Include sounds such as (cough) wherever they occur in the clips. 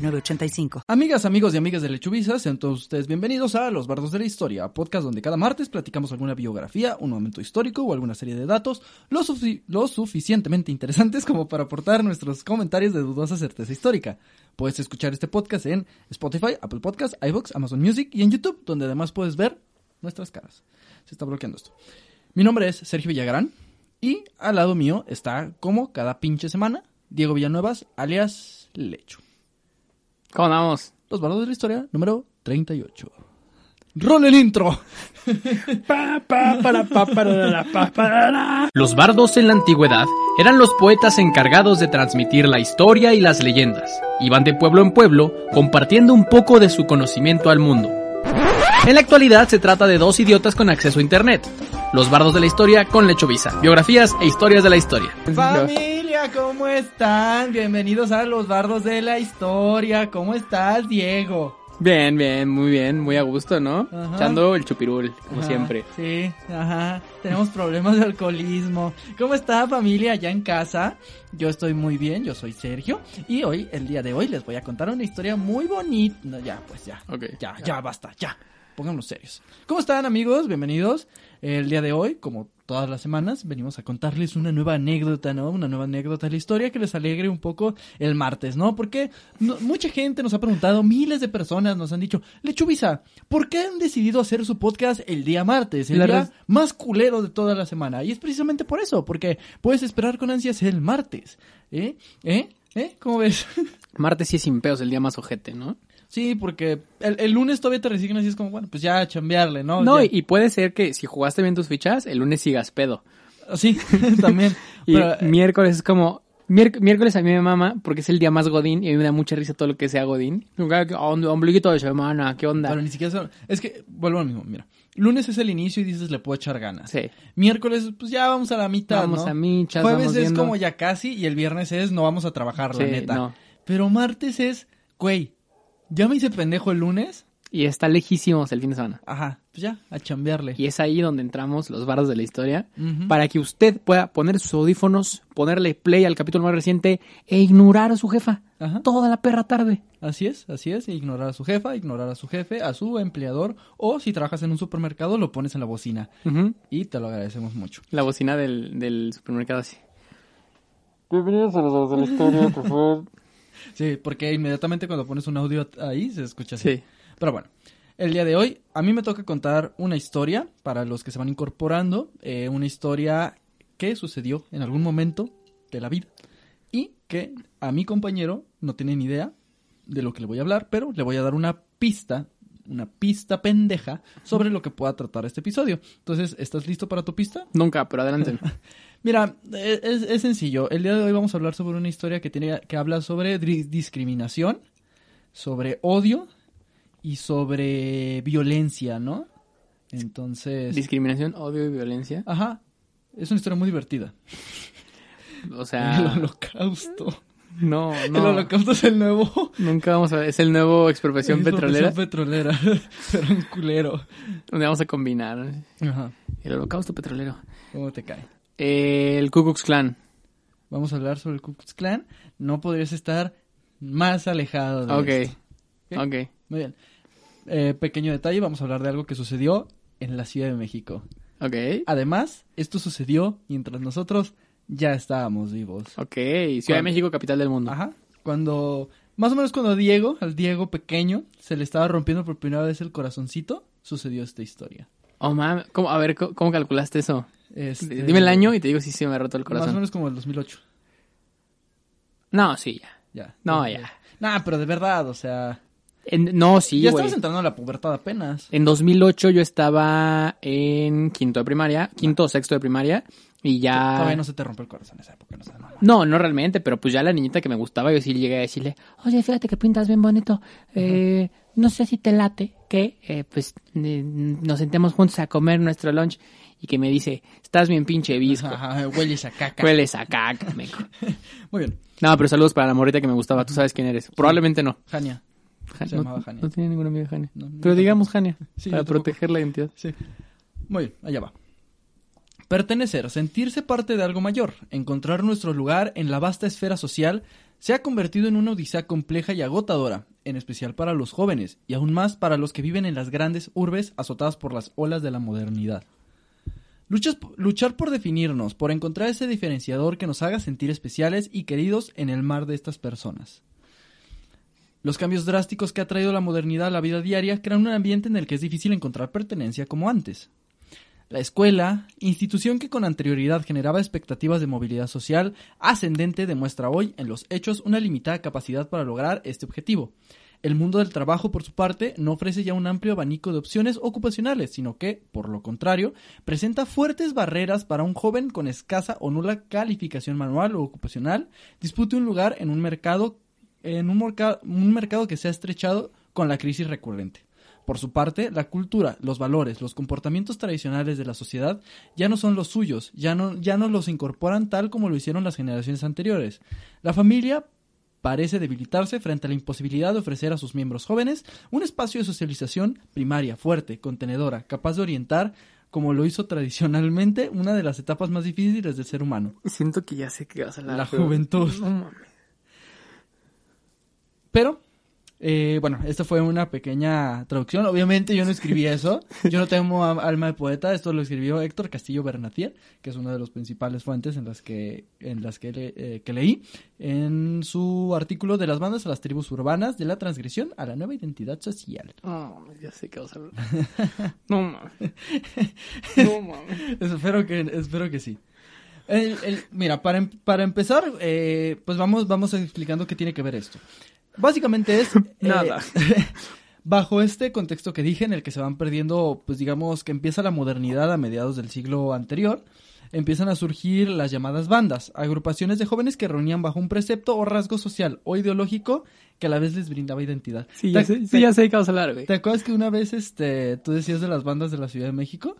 906985. Amigas, amigos y amigas de Lechubiza, sean todos ustedes bienvenidos a Los Bardos de la Historia, podcast donde cada martes platicamos alguna biografía, un momento histórico o alguna serie de datos lo suficientemente interesantes como para aportar nuestros comentarios de dudosa certeza histórica. Puedes escuchar este podcast en Spotify, Apple Podcasts, iVoox, Amazon Music y en YouTube, donde además puedes ver nuestras caras. Se está bloqueando esto. Mi nombre es Sergio Villagrán y al lado mío está, como cada pinche semana, Diego Villanuevas, alias Lecho. ¿Cómo andamos? Los Bardos de la Historia, número 38. ¡Rol el intro! Los bardos en la antigüedad eran los poetas encargados de transmitir la historia y las leyendas. Iban de pueblo en pueblo compartiendo un poco de su conocimiento al mundo. En la actualidad se trata de dos idiotas con acceso a internet. Los bardos de la historia con Lechovisa. Biografías e historias de la historia. ¿Cómo están? Bienvenidos a Los Bardos de la Historia. ¿Cómo estás, Diego? Bien, bien, muy bien, muy a gusto, ¿no? Ajá. Echando el chupirul, como Ajá, siempre. Sí, ajá. Tenemos problemas de alcoholismo. ¿Cómo está, familia, allá en casa? Yo estoy muy bien, yo soy Sergio. Y hoy, el día de hoy, les voy a contar una historia muy bonita. No, ya, pues ya. Ok. Ya, ya, basta, ya. Pongámonos serios. ¿Cómo están amigos? Bienvenidos. El día de hoy, como todas las semanas, venimos a contarles una nueva anécdota, ¿no? Una nueva anécdota de la historia que les alegre un poco el martes, ¿no? Porque no- mucha gente nos ha preguntado, miles de personas nos han dicho, Lechuvisa, ¿por qué han decidido hacer su podcast el día martes? El La día más culero de toda la semana. Y es precisamente por eso, porque puedes esperar con ansias el martes. ¿Eh? ¿Eh? ¿Eh? ¿Cómo ves? (laughs) Martes sí es sin peos, el día más ojete, ¿no? Sí, porque el, el lunes todavía te resignas y es como, bueno, pues ya chambearle, ¿no? No, Ya. y puede ser que si jugaste bien tus fichas, el lunes sigas pedo. Sí, (laughs) también. (laughs) Y Pero, eh, miércoles es como... miérc- miércoles a mí me mama porque es el día más godín y a mí me da mucha risa todo lo que sea godín. Om- Ombliguito de semana, ¿qué onda? pero ni siquiera... son- Es que, vuelvo al mismo, mira. Lunes es el inicio y dices, le puedo echar ganas. Sí. Miércoles, pues ya vamos a la mitad, Vamos ¿no? a michas, Jueves vamos es viendo. como ya casi y el viernes es, no vamos a trabajar, la neta. no. Pero martes es, güey, ya me hice pendejo el lunes. Y está lejísimos el fin de semana. Ajá, pues ya, a chambearle. Y es ahí donde entramos los barros de la historia. Para que usted pueda poner sus audífonos, ponerle play al capítulo más reciente e ignorar a su jefa. Ajá. Toda la perra tarde. Así es, así es. Ignorar a su jefa, ignorar a su jefe, a su empleador. O si trabajas en un supermercado, lo pones en la bocina. Ujú. Y te lo agradecemos mucho. La bocina del, del supermercado así. Bienvenidos a los Bardos de la Historia, (laughs) por favor. Sí, porque inmediatamente cuando pones un audio ahí se escucha así. Sí. Pero bueno, el día de hoy a mí me toca contar una historia para los que se van incorporando. eh, una historia que sucedió en algún momento de la vida. Y que a mi compañero no tiene ni idea de lo que le voy a hablar, pero le voy a dar una pista, una pista pendeja sobre lo que pueda tratar este episodio. Entonces, ¿estás listo para tu pista? Nunca, pero adelante. (laughs) Mira, e- es, es sencillo. El día de hoy vamos a hablar sobre una historia que tiene que habla sobre discriminación, sobre odio y sobre violencia, ¿no? Entonces, Discriminación, odio y violencia. ajá, es una historia muy divertida. O El sea, holocausto. no, El no. holocausto es el nuevo Nunca vamos a ver. Es el nuevo expropiación petrolera. Expropiación petrolera. (laughs) Pero un culero. Donde vamos a combinar Ajá. el holocausto petrolero. ¿Cómo te cae? El Ku Klux Klan. Vamos a hablar sobre el Ku Klux Klan. No podrías estar más alejado de Ok. esto. Ok. Muy bien. Eh, pequeño detalle, vamos a hablar de algo que sucedió en la Ciudad de México. Ok. Además, esto sucedió mientras nosotros ya estábamos vivos. Ok. Ciudad de México, capital del mundo. Ajá. Cuando, más o menos cuando Diego, al Diego pequeño, se le estaba rompiendo por primera vez el corazoncito, sucedió esta historia. Oh, mam. ¿Cómo, a ver, ¿cómo, cómo calculaste eso? Este, Dime el año y te digo si se me ha roto el Más o corazón. menos como el 2008. No, sí, ya. Ya. No, ya. Nah, pero de verdad, o sea. En- no, sí, ya estabas entrando a la pubertad apenas. En 2008 yo estaba en quinto de primaria, quinto o sexto de primaria, Y ya... Todavía no se te rompe el corazón en esa época, no sé, mamá. No, no realmente, pero pues ya la niñita que me gustaba, yo sí llegué a decirle, oye, fíjate que pintas bien bonito, eh, no sé si te late que eh, pues eh, nos sentemos juntos a comer nuestro lunch y que me dice, estás bien pinche visco, Ajá, hueles a caca. hueles a caca, meco". (laughs) Muy bien. No, pero saludos para la morrita que me gustaba, tú sabes quién eres. Probablemente no. Jania. Ja- Se no, llamaba Jania. no tiene ninguna amiga Jania. No, no, pero digamos Jania, Sí, para proteger la identidad. Sí. Muy bien, allá va. Pertenecer, sentirse parte de algo mayor, encontrar nuestro lugar en la vasta esfera social, se ha convertido en una odisea compleja y agotadora, en especial para los jóvenes, y aún más para los que viven en las grandes urbes azotadas por las olas de la modernidad. Luchar por definirnos, por encontrar ese diferenciador que nos haga sentir especiales y queridos en el mar de estas personas. Los cambios drásticos que ha traído la modernidad a la vida diaria crean un ambiente en el que es difícil encontrar pertenencia como antes. La escuela, institución que con anterioridad generaba expectativas de movilidad social ascendente, demuestra hoy en los hechos una limitada capacidad para lograr este objetivo. El mundo del trabajo, por su parte, no ofrece ya un amplio abanico de opciones ocupacionales, sino que, por lo contrario, presenta fuertes barreras para un joven con escasa o nula calificación manual o ocupacional dispute un lugar en un mercado en un, un mercado que se ha estrechado con la crisis recurrente. Por su parte, la cultura, los valores, los comportamientos tradicionales de la sociedad ya no son los suyos, ya no, ya no los incorporan tal como lo hicieron las generaciones anteriores. La familia parece debilitarse frente a la imposibilidad de ofrecer a sus miembros jóvenes un espacio de socialización primaria, fuerte, contenedora, capaz de orientar, como lo hizo tradicionalmente, una de las etapas más difíciles del ser humano. Siento que ya sé que vas a hablar. La juventud. No mames. Pero, eh, bueno, esta fue una pequeña traducción. Obviamente yo no escribí (laughs) eso. Yo no tengo alma de poeta. Esto lo escribió Héctor Castillo Bernatier, que es una de las principales fuentes en las que, en las que, le- eh, que leí, en su artículo de las bandas a las tribus urbanas, de la transgresión a la nueva identidad social. Mames, ya sé que vas a hablar. (laughs) No mames. No mames. espero que espero que sí. El- el- mira, para, em- para empezar, eh, pues vamos, vamos explicando qué tiene que ver esto. Básicamente es... eh, Nada. (laughs) bajo este contexto que dije, en el que se van perdiendo, pues digamos que empieza la modernidad a mediados del siglo anterior, empiezan a surgir las llamadas bandas, agrupaciones de jóvenes que reunían bajo un precepto o rasgo social o ideológico que a la vez les brindaba identidad. Sí, ya ¿Te- sé, sí, ya sé que vas a hablar, güey. ¿Te acuerdas que una vez este, tú decías de las bandas de la Ciudad de México?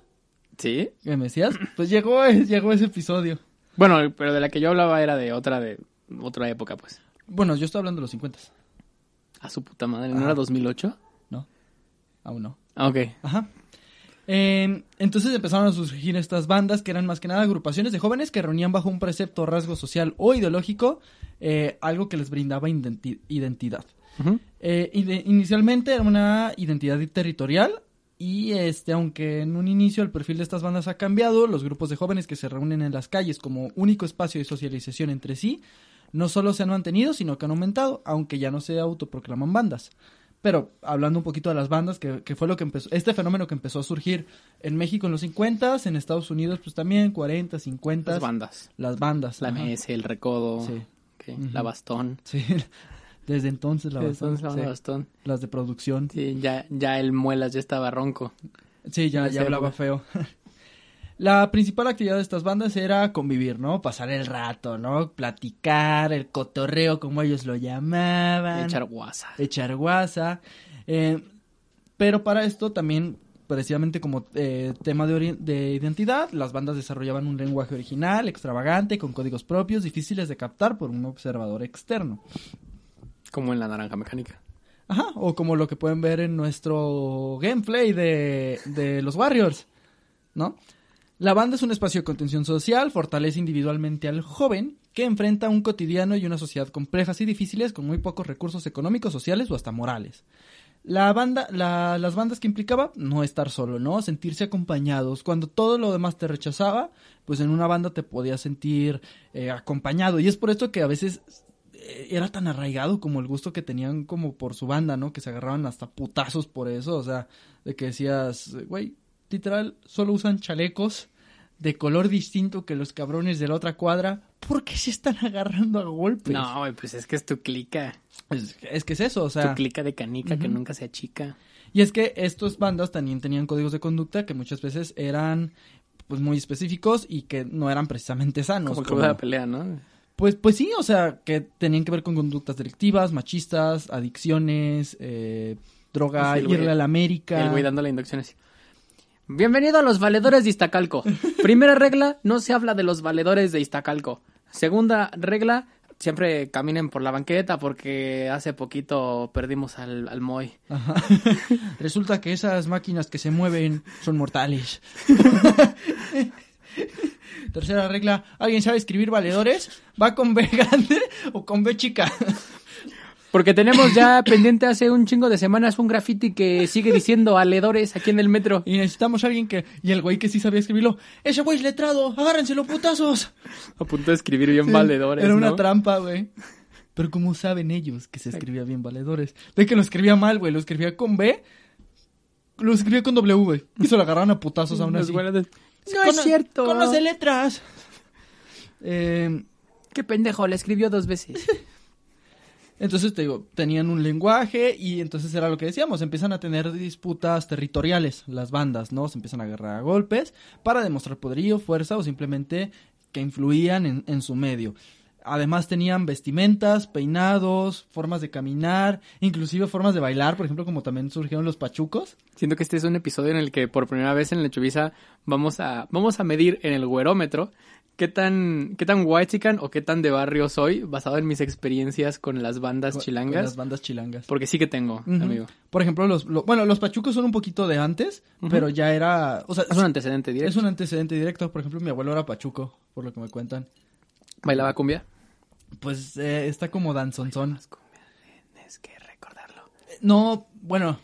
¿Sí? ¿Qué me decías? Pues llegó, (laughs) llegó ese episodio. Bueno, pero de la que yo hablaba era de otra, de otra época, pues. Bueno, yo estoy hablando de los 50. A su puta madre, ¿no Ajá. era 2008? No, aún no. Ah, ok. Ajá. Eh, entonces empezaron a surgir estas bandas que eran más que nada agrupaciones de jóvenes que reunían bajo un precepto, rasgo social o ideológico eh, algo que les brindaba identi- identidad. Eh, ide- inicialmente era una identidad territorial y este, aunque en un inicio el perfil de estas bandas ha cambiado, los grupos de jóvenes que se reúnen en las calles como único espacio de socialización entre sí, no solo se han mantenido, sino que han aumentado, aunque ya no se autoproclaman bandas. Pero hablando un poquito de las bandas, que, que fue lo que empezó, este fenómeno que empezó a surgir en México en los 50, en Estados Unidos pues también 40, 50. Las bandas. Las bandas. La ajá. MS, el recodo, Sí. la bastón. Sí, (laughs) desde entonces la Entonces, bastante, la sí. bastón. Las de producción. Sí, ya, ya el muelas ya estaba ronco. Sí, ya, ya hablaba feo. (laughs) La principal actividad de estas bandas era convivir, ¿no? Pasar el rato, ¿no? Platicar, el cotorreo, como ellos lo llamaban. Echar guasa. echar guasa. Eh, pero para esto también, precisamente como eh, tema de, de identidad, las bandas desarrollaban un lenguaje original, extravagante, con códigos propios, difíciles de captar por un observador externo. Como en la naranja mecánica. Ajá, o como lo que pueden ver en nuestro gameplay de, de los Warriors, ¿no? La banda es un espacio de contención social, fortalece individualmente al joven que enfrenta un cotidiano y una sociedad complejas y difíciles con muy pocos recursos económicos, sociales o hasta morales. La banda, la- las bandas que implicaba no estar solo, ¿no? Sentirse acompañados. Cuando todo lo demás te rechazaba, pues en una banda te podías sentir eh, acompañado. Y es por esto que a veces eh, era tan arraigado como el gusto que tenían como por su banda, ¿no? Que se agarraban hasta putazos por eso, o sea, de que decías, güey, literal, solo usan chalecos de color distinto que los cabrones de la otra cuadra. ¿Por qué se están (laughs) agarrando a golpes? No, pues es que es tu clica. Es, es que es eso, o sea... tu clica de canica que nunca se achica. Y es que estas bandas también tenían códigos de conducta que muchas veces eran pues muy específicos y que no eran precisamente sanos. Como el como- club de la pelea, ¿no? pues, pues sí, o sea, que tenían que ver con conductas delictivas, machistas, adicciones, eh, droga, irle a la América. El güey dando la inducción así. Bienvenido a los valedores de Iztacalco. (laughs) Primera regla, no se habla de los valedores de Iztacalco. Segunda regla, siempre caminen por la banqueta porque hace poquito perdimos al, al Moy. Ajá. (laughs) Resulta que esas máquinas que se mueven son mortales. (laughs) Tercera regla, ¿alguien sabe escribir valedores? ¿Va con B grande o con B chica? Porque tenemos ya pendiente hace un chingo de semanas un graffiti que sigue diciendo aledores aquí en el metro. Y necesitamos a alguien que... Y el güey que sí sabía escribirlo. Ese güey es letrado, agárrenselo putazos. A punto de escribir bien Sí, valedores. Era una ¿no? trampa, güey. Pero ¿cómo saben ellos que se escribía bien valedores? De que lo escribía mal, güey. Lo escribía con B. Lo escribía con W, güey. Y se lo agarraron a putazos aún así. de- No es cierto. Conoce letras. (laughs) Eh, Qué pendejo, le escribió dos veces. (laughs) entonces, te digo, tenían un lenguaje y entonces era lo que decíamos. Empiezan a tener disputas territoriales las bandas, ¿no? Se empiezan a agarrar a golpes para demostrar poderío, fuerza o simplemente que influían en, en su medio. Además tenían vestimentas, peinados, formas de caminar, inclusive formas de bailar, por ejemplo, como también surgieron los pachucos. Siento que este es un episodio en el que por primera vez en Lechubiza vamos a, vamos a medir en el güerómetro qué tan, qué tan o qué tan de barrio soy basado en mis experiencias con las bandas con- chilangas. con las bandas chilangas. Porque sí que tengo, amigo. Por ejemplo, los, lo- bueno, los pachucos son un poquito de antes, pero ya era, o sea, Es un antecedente directo. es un antecedente directo. Por ejemplo, mi abuelo era pachuco, por lo que me cuentan. ¿Bailaba cumbia? Pues eh, está como danzonzón. Tienes que recordarlo. No, bueno.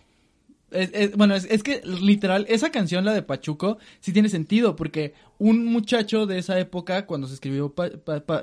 Es, es- bueno, es, es que literal, esa canción, la de Pachuco, sí tiene sentido, porque un muchacho de esa época, cuando se escribió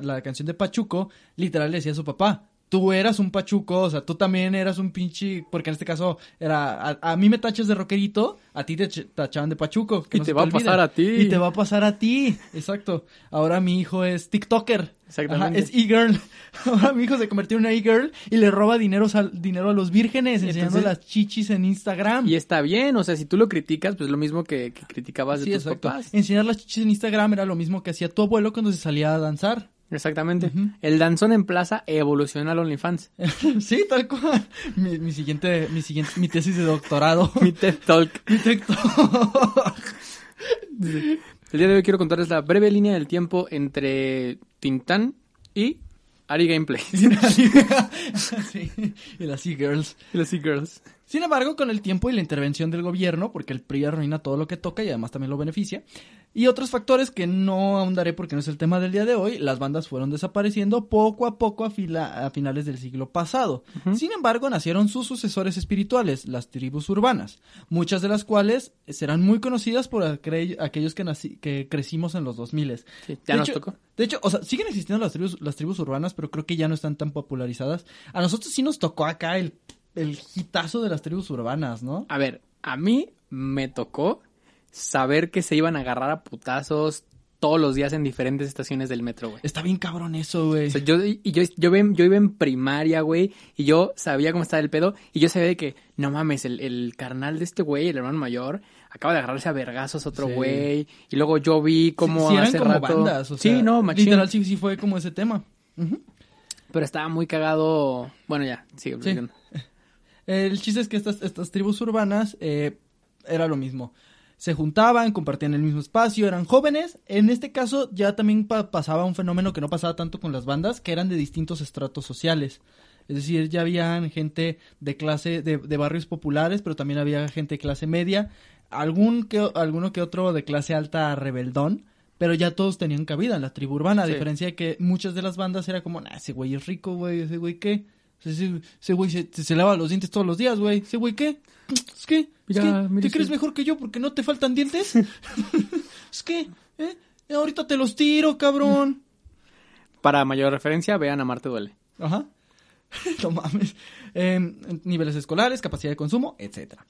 la canción de Pachuco, literal le decía a su papá, tú eras un Pachuco, o sea, tú también eras un pinche, porque en este caso era, a, a mí me tachas de rockerito, a ti te ch- tachaban de Pachuco. que Y no te va a pasar a ti. Y te va a pasar a ti, exacto. Ahora mi hijo es TikToker. Exactamente. Ajá, es e-girl. (laughs) Ahora mi hijo se convirtió en una e-girl y le roba dinero, dinero a los vírgenes, enseñando entonces- las chichis en Instagram. Y está bien, o sea, si tú lo criticas, pues lo mismo que, que criticabas de Sí, tus exacto. papás. Enseñar las chichis en Instagram era lo mismo que hacía tu abuelo cuando se salía a danzar. Exactamente. El danzón en plaza evoluciona al OnlyFans. (laughs) sí, tal cual. Mi, mi siguiente, mi siguiente, mi tesis de doctorado. (laughs) Mi TED Talk. (laughs) mi TikTok. El día de hoy quiero contarles la breve línea del tiempo entre Tintán y Ari Gameplay. sí, y las e-girls. Y los e-girls. Sin embargo, con el tiempo y la intervención del gobierno, porque el PRI arruina todo lo que toca y además también lo beneficia, y otros factores que no ahondaré porque no es el tema del día de hoy, las bandas fueron desapareciendo poco a poco a, fila- a finales del siglo pasado. Sin embargo, nacieron sus sucesores espirituales, las tribus urbanas, muchas de las cuales serán muy conocidas por aquel- aquellos que, nací- que crecimos en los 2000. Sí, ya De nos hecho- tocó. De hecho, o sea, siguen existiendo las tribus, las tribus urbanas, pero creo que ya no están tan popularizadas. A nosotros sí nos tocó acá el, el hitazo de las tribus urbanas, ¿no? A ver, a mí me tocó saber que se iban a agarrar a putazos todos los días en diferentes estaciones del metro, güey. Está bien cabrón eso, güey. O sea, yo, y yo, yo, iba en primaria, güey, y yo sabía cómo estaba el pedo, y yo sabía de que, no mames, el, el carnal de este güey, el hermano mayor, acaba de agarrarse a vergazos otro Sí. güey, y luego yo vi sí, sí eran hace como rato... bandas, o sea, sí, no, machín. literal sí, sí fue como ese tema. Pero estaba muy cagado... Bueno, ya, sigue platicando. El chiste es que estas, estas tribus urbanas eh, era lo mismo. Se juntaban, compartían el mismo espacio, eran jóvenes. En este caso ya también pa- pasaba un fenómeno que no pasaba tanto con las bandas, que eran de distintos estratos sociales. Es decir, ya habían gente de clase, de, de barrios populares, pero también había gente de clase media, algún que, alguno que otro de clase alta rebeldón, pero ya todos tenían cabida en la tribu urbana, a Sí. diferencia de que muchas de las bandas era como, nah, ese güey es rico, güey, ese güey qué. Ese, ese güey se, se, se lava los dientes todos los días, güey. Ese güey qué. Es que, es Ya, que, ¿te crees mejor que yo porque no te faltan dientes? (laughs) es que, ¿eh? Ahorita te los tiro, cabrón. Para mayor referencia, vean a Marte Duele. Ajá. (laughs) no mames. Em, niveles escolares, capacidad de consumo, etcétera.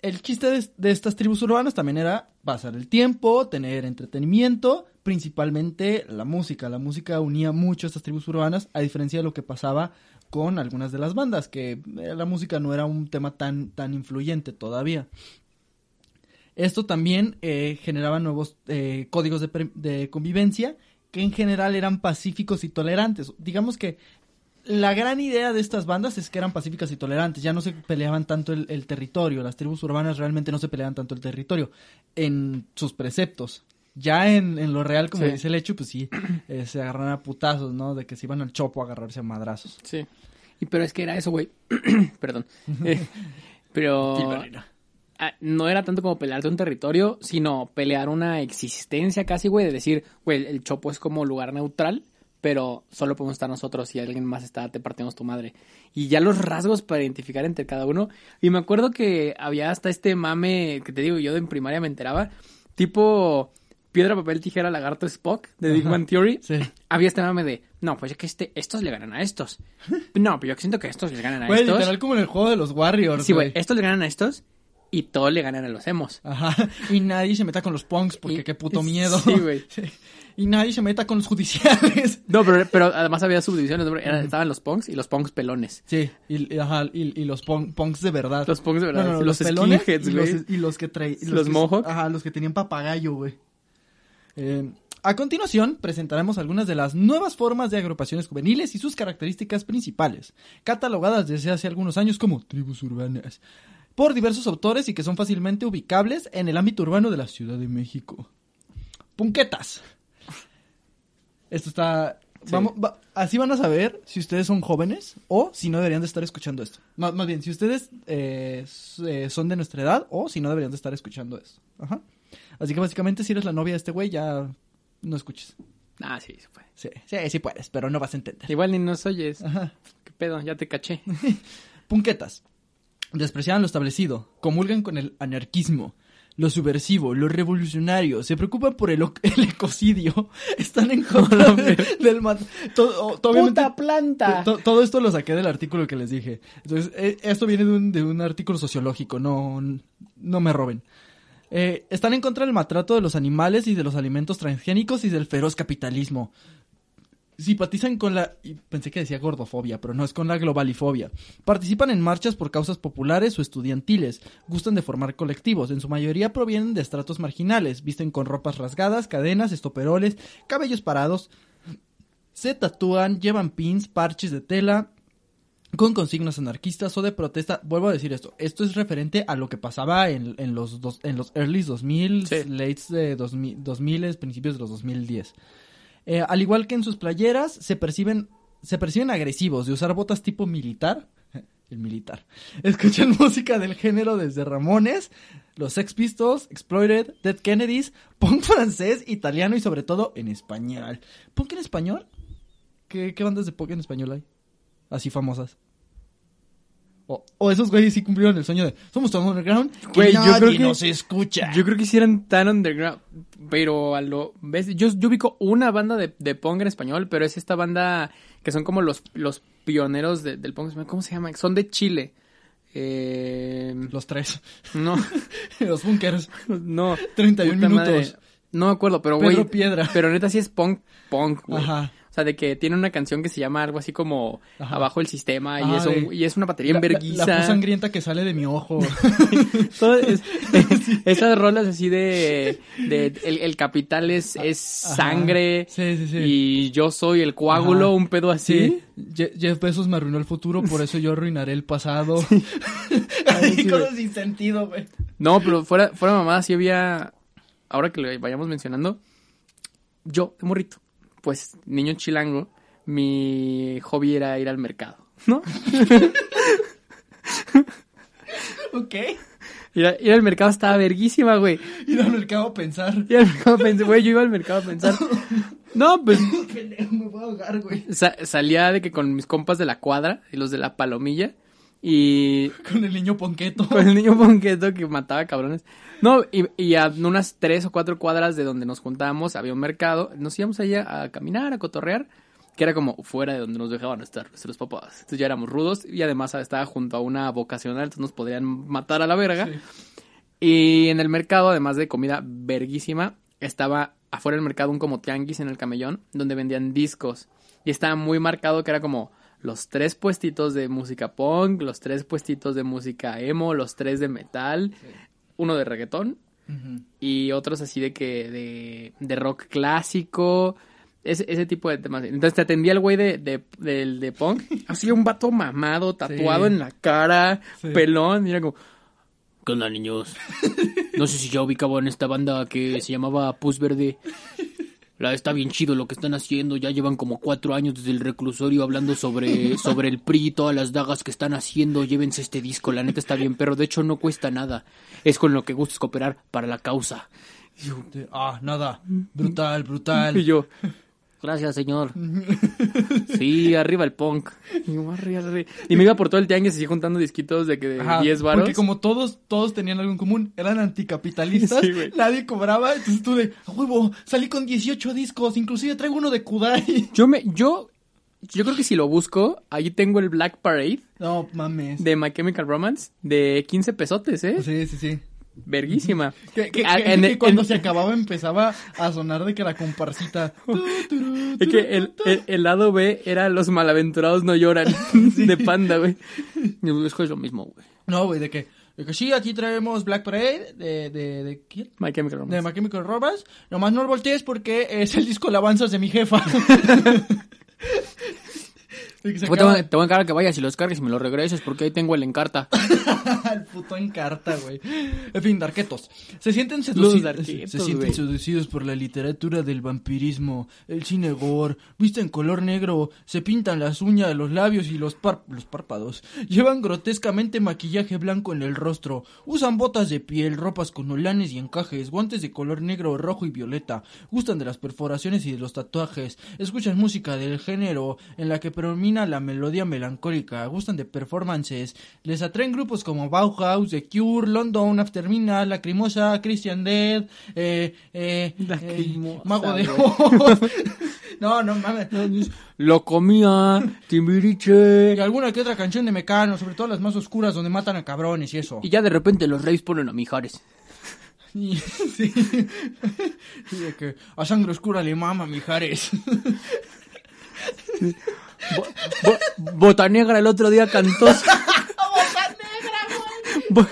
El chiste de, de estas tribus urbanas también era pasar el tiempo, tener entretenimiento, principalmente la música. La música unía mucho a estas tribus urbanas, a diferencia de lo que pasaba con algunas de las bandas, que eh, la música no era un tema tan, tan influyente todavía. Esto también eh, generaba nuevos eh, códigos de, convivencia que en general eran pacíficos y tolerantes. Digamos que la gran idea de estas bandas es que eran pacíficas y tolerantes, ya no se peleaban tanto el territorio, las tribus urbanas realmente no se peleaban tanto el territorio en sus preceptos. Ya en, en lo real, como Sí. dice el hecho, pues sí, (clears throat) eh, se agarran a putazos, ¿no? De que se iban al chopo a agarrarse a madrazos. Sí. Y pero es que era eso, güey. (clears throat) Perdón. (laughs) Eh, pero ah, no era tanto como pelearte un territorio, sino pelear una existencia casi, güey, de decir, güey, el Chopo es como lugar neutral, pero solo podemos estar nosotros. Si alguien más está, te partimos tu madre. Y ya los rasgos para identificar entre cada uno. Y me acuerdo que había hasta este mame que te digo, yo en primaria me enteraba, tipo piedra, papel, tijera, lagarto, Spock, de Big. Man Theory. Sí. Había este mame de, no, pues es que este, estos le ganan a estos. (laughs) No, pero yo siento que estos les ganan a Güey, estos. literal como en el juego de los Warriors. Sí, güey, estos le ganan a estos y todos le ganan a los emos. Ajá. (laughs) Y nadie se meta con los punks porque Y- qué puto miedo. Sí, güey. (laughs) Sí. Y nadie se meta con los judiciales. No, pero, pero además había subdivisiones, estaban los punks y los punks pelones. Sí, y, y- ajá, y, los punk- punks de verdad. Los punks de verdad, No, no, sí, los pelones skinheads, y los, y los que traían... Los mohawk. Ajá, los que tenían papagayo, güey. Eh, a continuación, presentaremos algunas de las nuevas formas de agrupaciones juveniles y sus características principales, catalogadas desde hace algunos años como tribus urbanas, por diversos autores y que son fácilmente ubicables en el ámbito urbano de la Ciudad de México. Punquetas. Esto está... Sí. Vamos, va- así van a saber si ustedes son jóvenes o si no deberían de estar escuchando esto. Más, más bien, si ustedes eh, eh, son de nuestra edad o si no deberían de estar escuchando esto. Ajá. Así que básicamente si eres la novia de este güey ya no escuches. Ah, sí. Sí, sí, sí puedes, pero no vas a entender. Igual ni nos oyes. Ajá. ¿Qué pedo? Ya te caché. (laughs) Punquetas. Despreciaban lo establecido, comulgan con el anarquismo, lo subversivo, lo revolucionario, se preocupan por el, o- (laughs) el ecocidio, están en contra de- del mat- todo, to- obviamente- planta! to- todo esto lo saqué del artículo que les dije. Entonces, eh, esto viene de un, de un artículo sociológico, no, no me roben. Eh, están en contra del maltrato de los animales y de los alimentos transgénicos y del feroz capitalismo. Simpatizan con la... pensé que decía gordofobia, pero no, es con la globalifobia. Participan en marchas por causas populares o estudiantiles. Gustan de formar colectivos. En su mayoría provienen de estratos marginales. Visten con ropas rasgadas, cadenas, estoperoles, cabellos parados. Se tatúan, llevan pins, parches de tela, con consignas anarquistas o de protesta. Vuelvo a decir esto. Esto es referente a lo que pasaba en, en los, dos, en los early 2000, Sí. late de 2000, 2000, principios de los 2010. Eh, al igual que en sus playeras, se perciben, se perciben agresivos de usar botas tipo militar. (laughs) El militar. (laughs) Escuchan música del género desde Ramones, los Sex Pistols, Exploited, Dead Kennedys, punk francés, italiano y sobre todo en español. ¿Punk en español? ¿Qué, qué bandas de punk en español hay? Así famosas. O, o esos güeyes sí cumplieron el sueño de somos tan underground Güey, yo creo que- nos escucha. Yo creo que hicieran tan underground, pero a lo... ¿ves? Yo, yo ubico una banda de, de punk en español, pero es esta banda que son como los, los pioneros de- del punk. ¿Cómo se llama? Son de Chile. Eh, Los tres. no, (laughs) Los bunkers. no. (laughs) 31 puta minutos. madre. No me acuerdo, pero Pedro güey. Piedra. Pero neta sí es punk, punk, güey. Ajá. O sea, de que tiene una canción que se llama algo así como Ajá. Abajo el sistema y, Ajá, es un- de- y es una batería en La, la, sangrienta que sale de mi ojo. (laughs) (laughs) Es- (laughs) esas rolas así de, de el, el capital es, es Ajá. sangre Sí, sí, sí. y yo soy el coágulo, Ajá. un pedo así. Sí. Je- Jeff Bezos me arruinó el futuro, por eso yo arruinaré el pasado. Así cosas sin sentido, güey. No, pero fuera, fuera mamada, sí había, ahora que lo vayamos mencionando, yo, de morrito, pues niño chilango, mi hobby era ir al mercado, ¿no? Ok. Ir, a- ir al mercado estaba verguísima, güey. Ir al mercado a pensar. Ir al mercado a pensar, güey, yo iba al mercado a pensar. No, pues (laughs) me voy a ahogar, güey. sa- salía de que con mis compas de la cuadra y los de la palomilla y (laughs) Con el niño ponqueto. (laughs) con el niño ponqueto que mataba cabrones. No, y, y a unas tres o cuatro cuadras de donde nos juntábamos había un mercado. Nos íbamos allá a caminar, a cotorrear, que era como fuera de donde nos dejaban estar nuestros papás. Entonces ya éramos rudos y además estaba junto a una vocacional, entonces nos podrían matar a la verga. Sí. Y en el mercado, además de comida verguísima, estaba afuera del mercado un como tianguis en el camellón, donde vendían discos. Y estaba muy marcado que era como los tres puestitos de música punk, los tres puestitos de música emo, los tres de metal, uno de reggaetón y otros así de que de, de rock clásico, ese, ese tipo de temas. Entonces te atendía el güey de, de, del de punk, (laughs) así un vato mamado, tatuado Sí. en la cara, Sí. pelón, y era como, ¿qué onda niños? No sé si ya ubicaban esta banda que se llamaba Pus Verde. La, está bien chido lo que están haciendo, ya llevan como cuatro años desde el reclusorio hablando sobre, (laughs) sobre el PRI y todas las dagas que están haciendo, llévense este disco, la neta está bien, pero de hecho no cuesta nada, es con lo que gustas cooperar para la causa. Y yo, De- Ah, nada. Brutal, brutal. (laughs) y yo, gracias señor. (laughs) Sí, arriba el punk. Y, yo, arriba, arriba. Y me iba por todo el tianguis así juntando disquitos de que de Ajá, 10 varos. Porque como todos, todos tenían algo en común, eran anticapitalistas, Sí, nadie cobraba, entonces tú de, "A huevo, salí con 18 discos, inclusive traigo uno de Kudai. (laughs) Yo me, yo, yo creo que si lo busco, ahí tengo el Black Parade No, mames. de My Chemical Romance de 15 pesotes, ¿eh? Sí, sí, sí. Verguísima. (laughs) Que, que- Ah, que- en- que cuando en- se acababa empezaba a sonar de que la comparsita. (laughs) Es que el, el, el lado B era Los malaventurados no lloran (laughs) de panda, güey. Es lo mismo, güey. No, güey, de que, de que sí, aquí traemos Black Parade, de, de, de ¿quién? My Chemical De Romance. My Chemical Romance. Nomás no lo voltees porque es el disco Alabanzas de mi jefa. De que se Pues te, voy, a- te voy a encargar que vayas y los cargues y me los regreses porque ahí tengo el encarta. (laughs) El puto en carta, güey. En fin, darquetos. Se sienten seducidos. Se sienten seducidos por la literatura del vampirismo, el cine gore, visten color negro, se pintan las uñas, los labios y los, par- los párpados. Llevan grotescamente maquillaje blanco en el rostro. Usan botas de piel, ropas con olanes y encajes, guantes de color negro, rojo y violeta. Gustan de las perforaciones y de los tatuajes. Escuchan música del género en la que predomina la melodía melancólica. Gustan de performances. Les atraen grupos como Bauhaus, The Cure, London, After Midnight, Lacrimosa, Christian Dead, eh, eh, Lacrimosa, eh, Mago de. Oz. (laughs) No, no mames. Lo comía, Timbiriche. Y alguna que otra canción de Mecano, sobre todo las más oscuras donde matan a cabrones y eso. Y ya de repente los reyes ponen a Mijares. (laughs) Sí, (laughs) de que a sangre oscura le mama Mijares. Bo- bo- Bota Negra el otro día cantó. (laughs) Bo-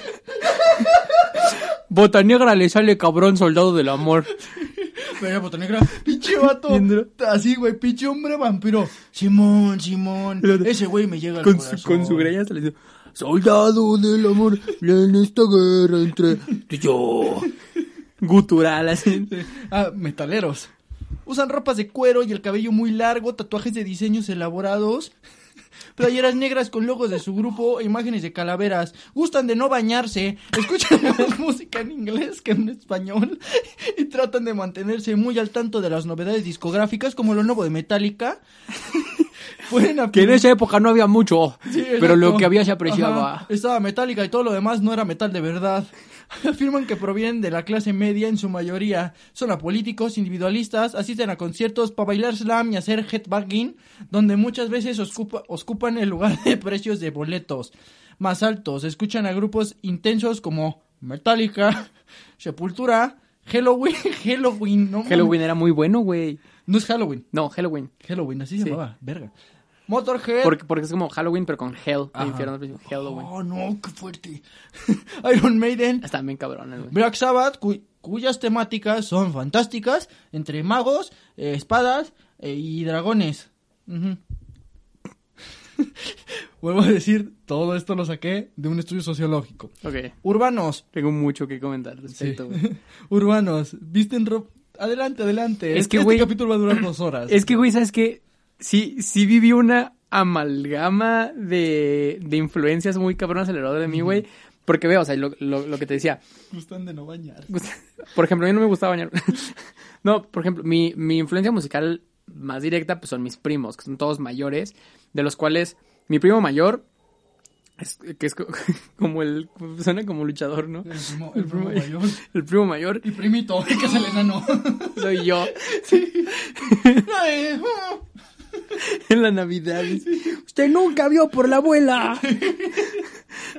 Bota Negra le sale cabrón soldado del amor. Pero bota negra, pinche (laughs) vato. Así, güey, pinche hombre vampiro. Simón, Simón. Ese güey me llega al Con su, con su greña hasta le dice, Soldado del amor, en esta guerra entre tú (laughs) y yo. Gutural, así. Ah, metaleros. Usan ropas de cuero y el cabello muy largo, tatuajes de diseños elaborados, (laughs) playeras negras con logos de su grupo e imágenes de calaveras. Gustan de no bañarse, escuchan (laughs) más música en inglés que en español y tratan de mantenerse muy al tanto de las novedades discográficas como lo nuevo de Metallica. (laughs) Que en esa época no había mucho, Sí, pero lo que había se apreciaba. Ajá, estaba metálica y todo lo demás no era metal de verdad. (laughs) Afirman que provienen de la clase media en su mayoría. Son apolíticos, individualistas, asisten a conciertos para bailar slam y hacer headbanging, donde muchas veces ocupan el lugar de precios de boletos más altos. Escuchan a grupos intensos como Metallica, (laughs) Sepultura, Halloween, (laughs) Halloween, no. Halloween era muy bueno, güey. No es Halloween, No, Halloween. Halloween, así se Sí. llamaba, verga. Motorhead. Porque, porque es como Halloween, pero con Hell. Ajá. Infierno. Halloween. Oh, no, qué fuerte. (laughs) Iron Maiden, Están bien cabrones, güey. Black Sabbath, cu- cuyas temáticas son fantásticas, entre magos, eh, espadas eh, y dragones. Ujú. (laughs) Vuelvo a decir, todo esto lo saqué de un estudio sociológico. Ok. Urbanos, Tengo mucho que comentar respecto, (laughs) urbanos, visten ropa... Adelante, adelante. Es que, este capítulo va a durar dos horas. Es que, güey, ¿sabes qué? Sí, sí viví una amalgama de, de influencias muy cabronas alrededor de mí, güey. Porque veo, o sea, lo, lo, lo que te decía. Gustan de no bañar. Por ejemplo, a mí no me gustaba bañar. (laughs) no, por ejemplo, mi, mi influencia musical más directa, pues son mis primos, que son todos mayores, de los cuales mi primo mayor, es, que es co- (laughs) como el, suena como luchador, ¿no? El primo, El el primo primo- mayor. (laughs) El primo mayor Y primito, que es el enano. soy yo Ay, oh. (laughs) en la Navidad. Usted nunca vio por la abuela.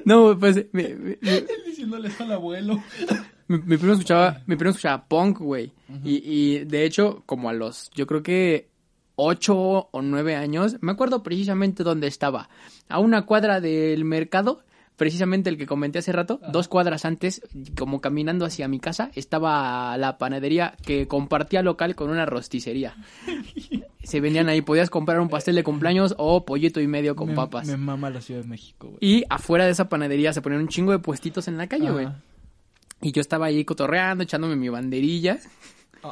No, pues mi, mi- diciéndole eso al abuelo. mi- mi primo escuchaba, mi primo escuchaba punk, güey. y, y de hecho, como a los, yo creo que ocho o nueve años, me acuerdo precisamente dónde estaba. A una cuadra del mercado, precisamente el que comenté hace rato, dos cuadras antes, como caminando hacia mi casa, estaba la panadería que compartía local con una rosticería. (laughs) Se vendían ahí, podías comprar un pastel de cumpleaños o pollito y medio con me, papas. Me mama la Ciudad de México, güey. Y afuera de esa panadería se ponían un chingo de puestitos en la calle, güey. Y yo estaba ahí cotorreando, echándome mi banderilla.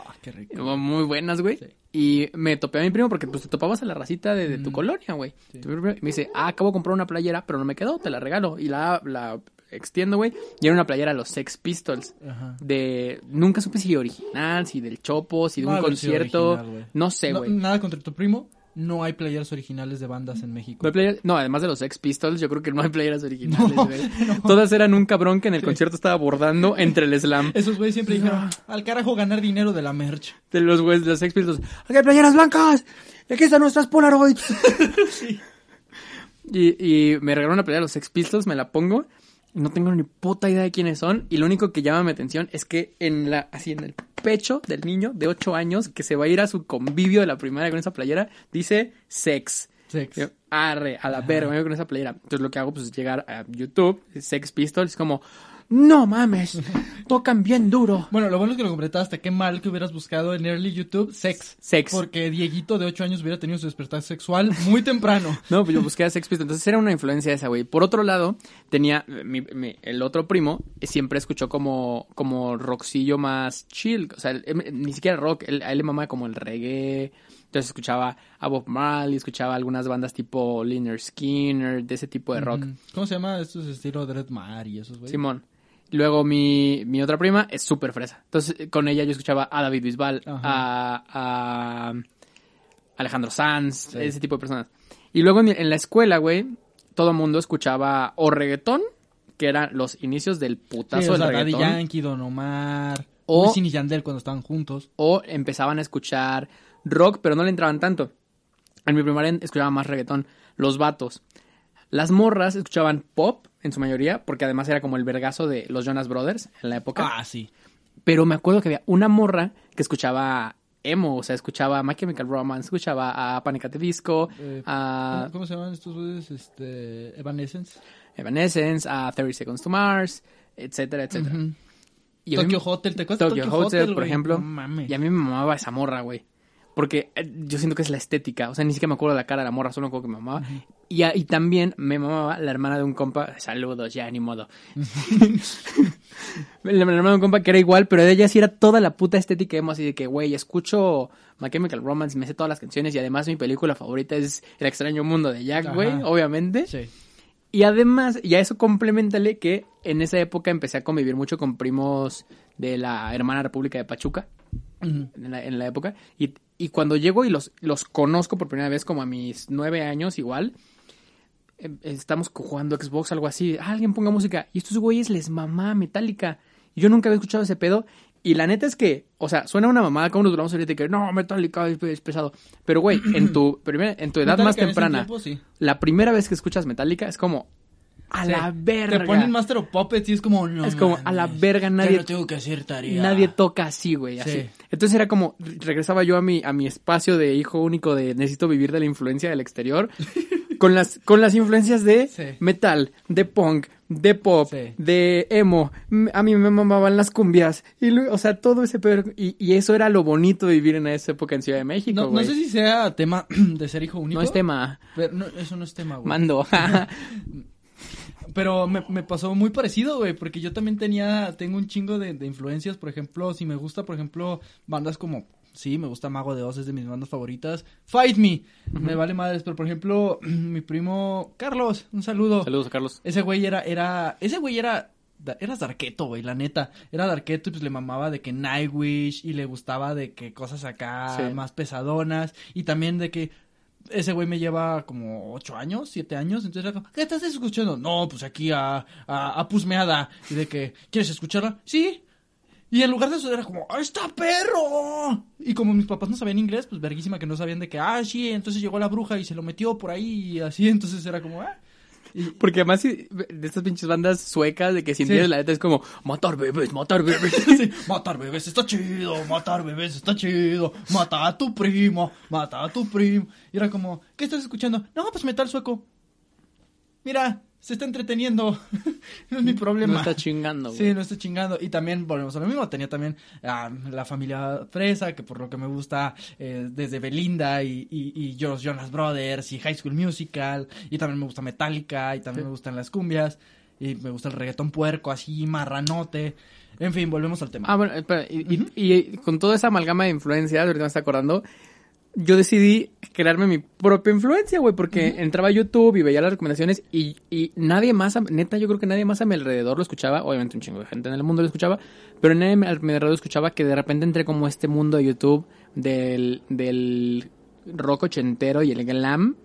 Ah, qué rico. Muy buenas, güey. Sí. Y me topé a mi primo porque pues te topabas a la racita de, de tu Mm. colonia, güey. Sí. Y me dice, ah, acabo de comprar una playera, pero no me quedó, te la regalo. Y la, la extiendo, güey. Y era una playera de los Sex Pistols. Ajá. De. Nunca supe si original, si del Chopo, si de No un concierto. original, no sé, No, güey. nada contra tu primo. No hay playeras originales de bandas en México. No, no, además de los Sex Pistols, yo creo que no hay playeras originales, No, güey. (laughs) Todas eran un cabrón que en el concierto estaba bordando entre el slam. (laughs) Esos güeyes siempre dijeron, al carajo ganar dinero de la merch. De los güeyes de los Sex Pistols. ¡Aquí hay playeras blancas! Aquí están nuestras Polaroids. (laughs) y, y me regalaron una playera de los Sex Pistols, me la pongo. No tengo ni puta idea de quiénes son. Y lo único que llama mi atención es que en la, así en el pecho del niño de 8 años, que se va a ir a su convivio de la primaria con esa playera, dice sex. Sex. Yo, arre, a la verga, me voy con esa playera. Entonces lo que hago pues es llegar a YouTube, Sex Pistols, es como, no mames, tocan bien duro. Bueno, lo bueno es que lo completaste. Qué mal que hubieras buscado en early YouTube sex. Sex. Porque Dieguito de 8 años hubiera tenido su despertar sexual muy temprano. (laughs) No, pues yo busqué a Sex Pistols, entonces era una influencia esa, güey. Por otro lado, tenía, mi- mi- el otro primo eh, siempre escuchó como, como rockcillo más chill, o sea, ni siquiera rock, él- a él le mamaba como el reggae, entonces escuchaba a Bob Marley, escuchaba algunas bandas tipo Liner Skinner, de ese tipo de rock. ¿Cómo se llama? Esto es estilo Dread Mar y esos güeyes. Simón. Luego mi, mi otra prima es súper fresa. Entonces con ella yo escuchaba a David Bisbal, a, a Alejandro Sanz, Sí. ese tipo de personas. Y luego en, la escuela, güey, todo el mundo escuchaba o reggaetón, que eran los inicios del Sí, putazo o sea, del Daddy reggaetón, Yankee, Don Omar, O- Wisin y Yandel cuando estaban juntos. o empezaban a escuchar rock, pero no le entraban tanto. En mi primaria escuchaba más reggaetón. Los vatos. Las morras escuchaban pop, en su mayoría, porque además era como el vergazo de los Jonas Brothers en la época. Ah, sí. Pero me acuerdo que había una morra que escuchaba emo, o sea, escuchaba My Chemical Romance, escuchaba a Panic! at the Disco, Eh, a ¿cómo, se llaman estos güeyes? Este, Evanescence. Evanescence, a 30 Seconds to Mars, etcétera, etcétera. Y mí- Tokyo Hotel, ¿te acuerdas Tokyo Tokyo, Hotel, por güey? ejemplo. No mames. Y a mí me mamaba esa morra, güey. Porque eh, yo siento que es la estética. O sea, ni siquiera me acuerdo de la cara de la morra, solo me acuerdo que me mamaba. y, también me mamaba la hermana de un compa. Saludos, ya, ni modo. (laughs) la hermana de un compa que era igual, pero de ella sí era toda la puta estética emo, así de que, güey, escucho My Chemical Romance, me sé todas las canciones y además mi película favorita es El extraño mundo de Jack, güey, obviamente. Sí. Y además, y a eso complementale que en esa época empecé a convivir mucho con primos de la hermana República de Pachuca, En la, en la época. Y, y cuando llego y los, los conozco por primera vez, como a mis nueve años igual, em, estamos jugando Xbox, algo así, "Ah, alguien ponga música. Y estos güeyes les mamá Metallica. Y yo nunca había escuchado ese pedo. Y la neta es que, o sea, suena una mamada como nos duramos ahorita que no, Metallica es, es pesado. Pero güey, en tu, primera, en tu edad más Metallica temprana, tiempo, sí. la primera vez que escuchas Metallica es como a Sí. la verga. Te ponen Master of Puppets y es como, no Es como, a la verga, nadie- no tengo que hacer tarea. Nadie toca así, güey, así. Sí. Entonces era como, regresaba yo a mi, a mi espacio de hijo único de necesito vivir de la influencia del exterior. (laughs) con las, con las influencias de Sí. metal, de punk, de pop, Sí. de emo. A mí me mamaban las cumbias. Y, o sea, todo ese pedo. Y, y eso era lo bonito de vivir en esa época en Ciudad de México, No, sé si sea tema (clears throat) de ser hijo único. No es tema. Pero no, eso no es tema, güey. Mando. (laughs) (laughs) Pero me, me pasó muy parecido, güey, porque yo también tenía, tengo un chingo de, de influencias, por ejemplo, si me gusta, por ejemplo, bandas como, sí, me gusta Mago de Oz, es de mis bandas favoritas, Fight Me, me vale madres, pero por ejemplo, (clears throat) mi primo Carlos, un saludo. Saludos a Carlos. Ese güey era, era, ese güey era, era Darketo, güey, la neta. Era Darketo y pues le mamaba de que Nightwish y le gustaba de que cosas acá Sí. más pesadonas y también de que ese güey me lleva como ocho años, siete años, entonces era como, ¿qué estás escuchando? No, pues aquí a, a, a Pusmeada. Y de que, ¿quieres escucharla? Sí. Y en lugar de eso era como, ¡ahí está perro! Y como mis papás no sabían inglés, pues verguísima que no sabían de que, ah, sí, entonces llegó la bruja y se lo metió por ahí y así, entonces era como, ah. (laughs) Porque además de estas pinches bandas suecas de que si Sí. entiendes la neta es como matar bebés, matar bebés. (laughs) Sí, matar bebés está chido, matar bebés está chido, mata a tu primo, mata a tu primo. Y era como, ¿qué estás escuchando? No, pues metal sueco. Mira, se está entreteniendo. (laughs) no es mi problema. No está chingando, güey. Sí, no está chingando. Y también volvemos a lo mismo. Tenía también ah, la familia Fresa, que por lo que me gusta, eh, desde Belinda y, y, y los Jonas Brothers y High School Musical. Y también me gusta Metallica y también Sí. me gustan las cumbias. Y me gusta el reggaetón puerco, así marranote. En fin, volvemos al tema. Ah, bueno, espera, y, y- y con toda esa amalgama de influencias, ahorita me está acordando, yo decidí crearme mi propia influencia, güey, porque entraba a YouTube y veía las recomendaciones y, y nadie más, a- neta, yo creo que nadie más a mi alrededor lo escuchaba, obviamente un chingo de gente en el mundo lo escuchaba, pero nadie a mi alrededor escuchaba que de repente entré como este mundo de YouTube del, del rock ochentero y el glam.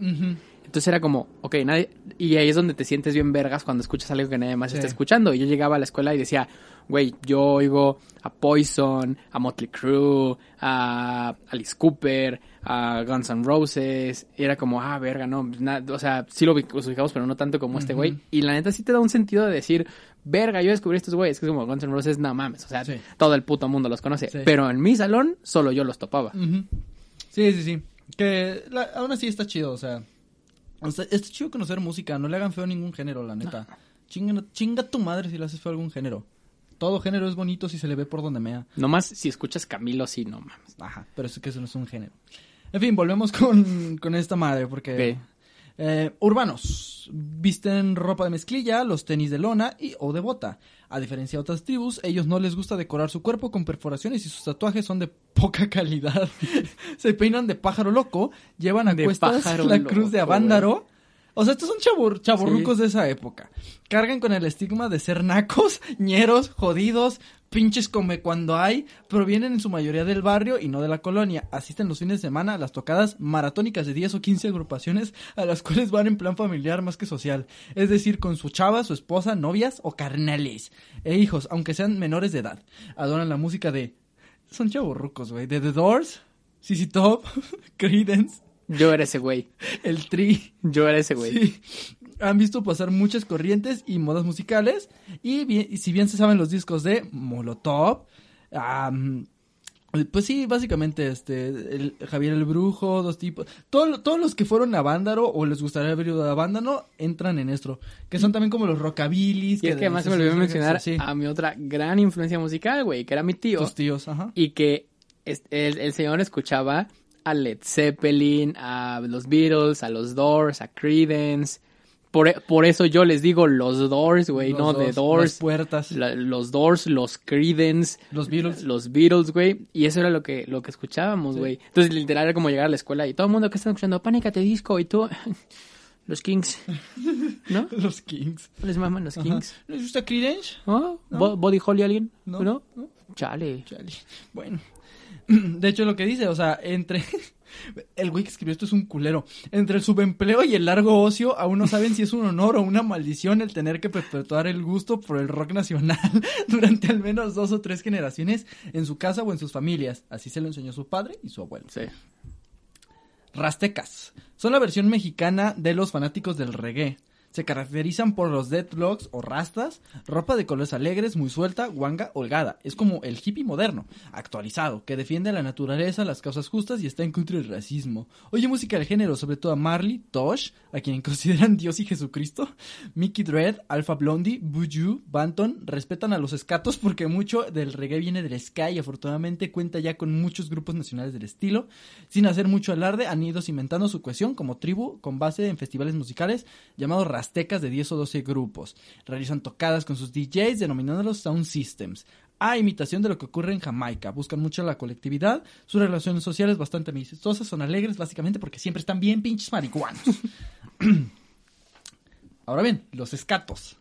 Entonces era como, ok, nadie. Y ahí es donde te sientes bien vergas cuando escuchas algo que nadie más Sí. está escuchando. Y yo llegaba a la escuela y decía, güey, yo oigo a Poison, a Motley Crue, a Alice Cooper, a Guns N' Roses. Era como, ah, verga, no. na- o sea, sí lo los ubicamos, pero no tanto como este güey. Y la neta sí te da un sentido de decir, verga, yo descubrí estos güeyes. Que es como Guns N' Roses, no mames. O sea, Sí. todo el puto mundo los conoce. Sí. Pero en mi salón, solo yo los topaba. Sí, sí, sí. Que la- aún así está chido, o sea, o sea, Está chido conocer música, no le hagan feo a ningún género, la neta. Chinga, chinga tu madre si le haces feo a algún género. Todo género es bonito si se le ve por donde mea. Nomás si escuchas Camilo, sí, no mames. Ajá, pero eso que eso no es un género. En fin, volvemos con, con esta madre, porque... Eh, urbanos. Visten ropa de mezclilla, los tenis de lona y o de bota. A diferencia de otras tribus, ellos no les gusta decorar su cuerpo con perforaciones y sus tatuajes son de poca (laughs) calidad. Se peinan de pájaro loco, llevan a De cuestas la loco, cruz de Avándaro. O sea, estos son chabur- chavorrucos Sí. de esa época. Cargan con el estigma de ser nacos, (laughs) ñeros, jodidos, pinches come cuando hay, provienen en su mayoría del barrio y no de la colonia. Asisten los fines de semana a las tocadas maratónicas de 10 o 15 agrupaciones a las cuales van en plan familiar más que social. Es decir, con su chava, su esposa, novias o carnales. E hijos, aunque sean menores de edad. Adoran la música de... Son chavorrucos, güey. De The Doors, CC Top, (laughs) Creedence, Yo era ese güey. El Tri. Yo era ese güey. Sí. Han visto pasar muchas corrientes y modas musicales. Y, bien- y si bien se saben los discos de Molotov, pues sí, básicamente, este, el, Javier el Brujo, dos tipos. todo- todos los que fueron a Vándaro o les gustaría haber ido a Vándaro entran en esto. Que son también como los rockabilis. Y es que además se me olvidó mencionar Sí, a mi otra gran influencia musical, güey, que era mi tío. tus tíos, ajá. Y que el, el señor escuchaba a Led Zeppelin, a los Beatles, a los Doors, a Creedence. Por, por eso yo les digo los Doors, güey, no dos, The Las Doors. puertas, la- los Doors, los Creedence, los Beatles. los Beatles, güey. Y eso era lo que, lo que escuchábamos, Sí. güey. Entonces, literal, era como llegar a la escuela y todo el mundo que está escuchando, Pánicate Disco, y tú, (laughs) los Kings. (laughs) ¿No? Los Kings. ¿Les maman los. Kings? ¿Les gusta Creedence? ¿Oh? No. ¿Bo- ¿Body Holly alguien? No. ¿No? ¿No? Chale. Chale. Bueno. (clears throat) De hecho, lo que dice, o sea, entre. (laughs) El güey que escribió esto es un culero. Entre el subempleo y el largo ocio, aún no saben si es un honor o una maldición el tener que perpetuar el gusto por el rock nacional (laughs) durante al menos dos o tres generaciones en su casa o en sus familias. Así se lo enseñó su padre y su abuelo. Sí. Rastecas. Son la versión mexicana de los fanáticos del reggae. Se caracterizan por los deadlocks o rastas, ropa de colores alegres, muy suelta, guanga, holgada. Es como el hippie moderno, actualizado, que defiende la naturaleza, las causas justas y está en contra del racismo. Oye música del género, sobre todo a Marley, Tosh, a quien (laughs) consideran Dios y Jesucristo, Mickey Dredd, Alpha Blondie, Buju, Banton, respetan a los escatos porque mucho del reggae viene del ska y afortunadamente cuenta ya con muchos grupos nacionales del estilo. Sin hacer mucho alarde, han ido cimentando su cohesión como tribu con base en festivales musicales llamados rastecas de 10 o 12 grupos. Realizan tocadas con sus DJs denominándolos sound systems. A imitación de lo que ocurre en Jamaica. Buscan mucho la colectividad, sus relaciones sociales bastante amistosas, son alegres básicamente porque siempre están bien pinches marihuanos. (clears throat) Ahora bien, los escatos.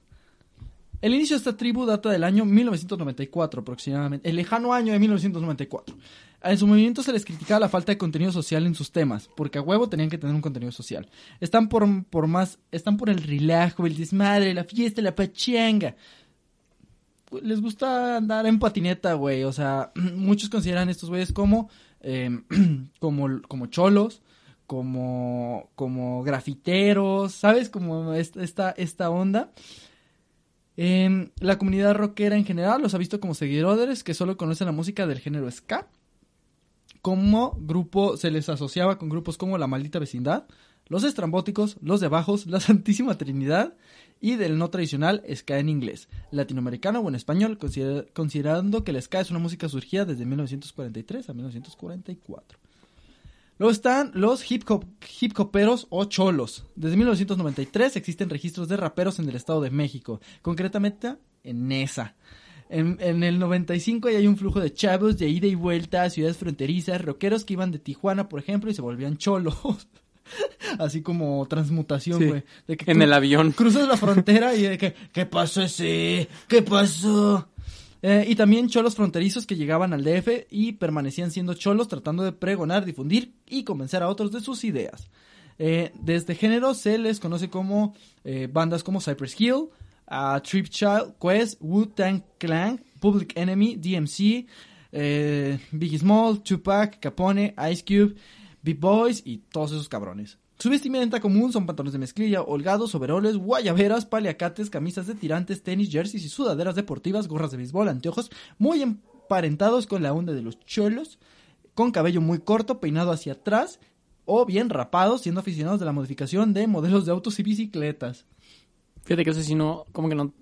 El inicio de esta tribu data del año 1994 aproximadamente, el lejano año de 1994. En su movimiento se les criticaba la falta de contenido social en sus temas, porque a huevo tenían que tener un contenido social. Están por, por más, están por el relajo, el desmadre, la fiesta, la pachanga. Les gusta andar en patineta, güey. O sea, (clears throat) muchos consideran estos güeyes como, eh, (clears throat) como, como cholos, como, como grafiteros, ¿sabes? Como esta, esta onda. Em, la comunidad rockera en general los ha visto como seguidores que solo conocen la música del género ska. Como grupo se les asociaba con grupos como La Maldita Vecindad, los estrambóticos, los de bajos, la Santísima Trinidad y del no tradicional ska en inglés, latinoamericano o en español, considera- considerando que el ska es una música surgida desde 1943 a 1944. Luego están los hip hop hip hoperos o cholos. Desde 1993 existen registros de raperos en el Estado de México, concretamente en Nesa. En, en el 95 ya hay un flujo de chavos de ida y vuelta a ciudades fronterizas, rockeros que iban de Tijuana, por ejemplo, y se volvían cholos. (laughs) Así como transmutación, güey. En el avión. Cruzas la frontera y de que, ¿qué pasó ese? ¿Qué pasó? Eh, y también cholos fronterizos que llegaban al DF y permanecían siendo cholos tratando de pregonar, difundir y convencer a otros de sus ideas. Eh, de este género se les conoce como eh, bandas como Cypress Hill, Trip Child, Quest, Wu-Tang Clan, Public Enemy, DMC, eh, Biggie Small, Tupac, Capone, Ice Cube, Big Boys y todos esos cabrones. Su vestimenta común son pantalones de mezclilla, holgados, overoles, guayaberas, paliacates, camisas de tirantes, tenis, jerseys y sudaderas deportivas, gorras de béisbol, anteojos, muy emparentados con la onda de los cholos, con cabello muy corto, peinado hacia atrás o bien rapados, siendo aficionados de la modificación de modelos de autos y bicicletas. Fíjate que eso sí no, como que no,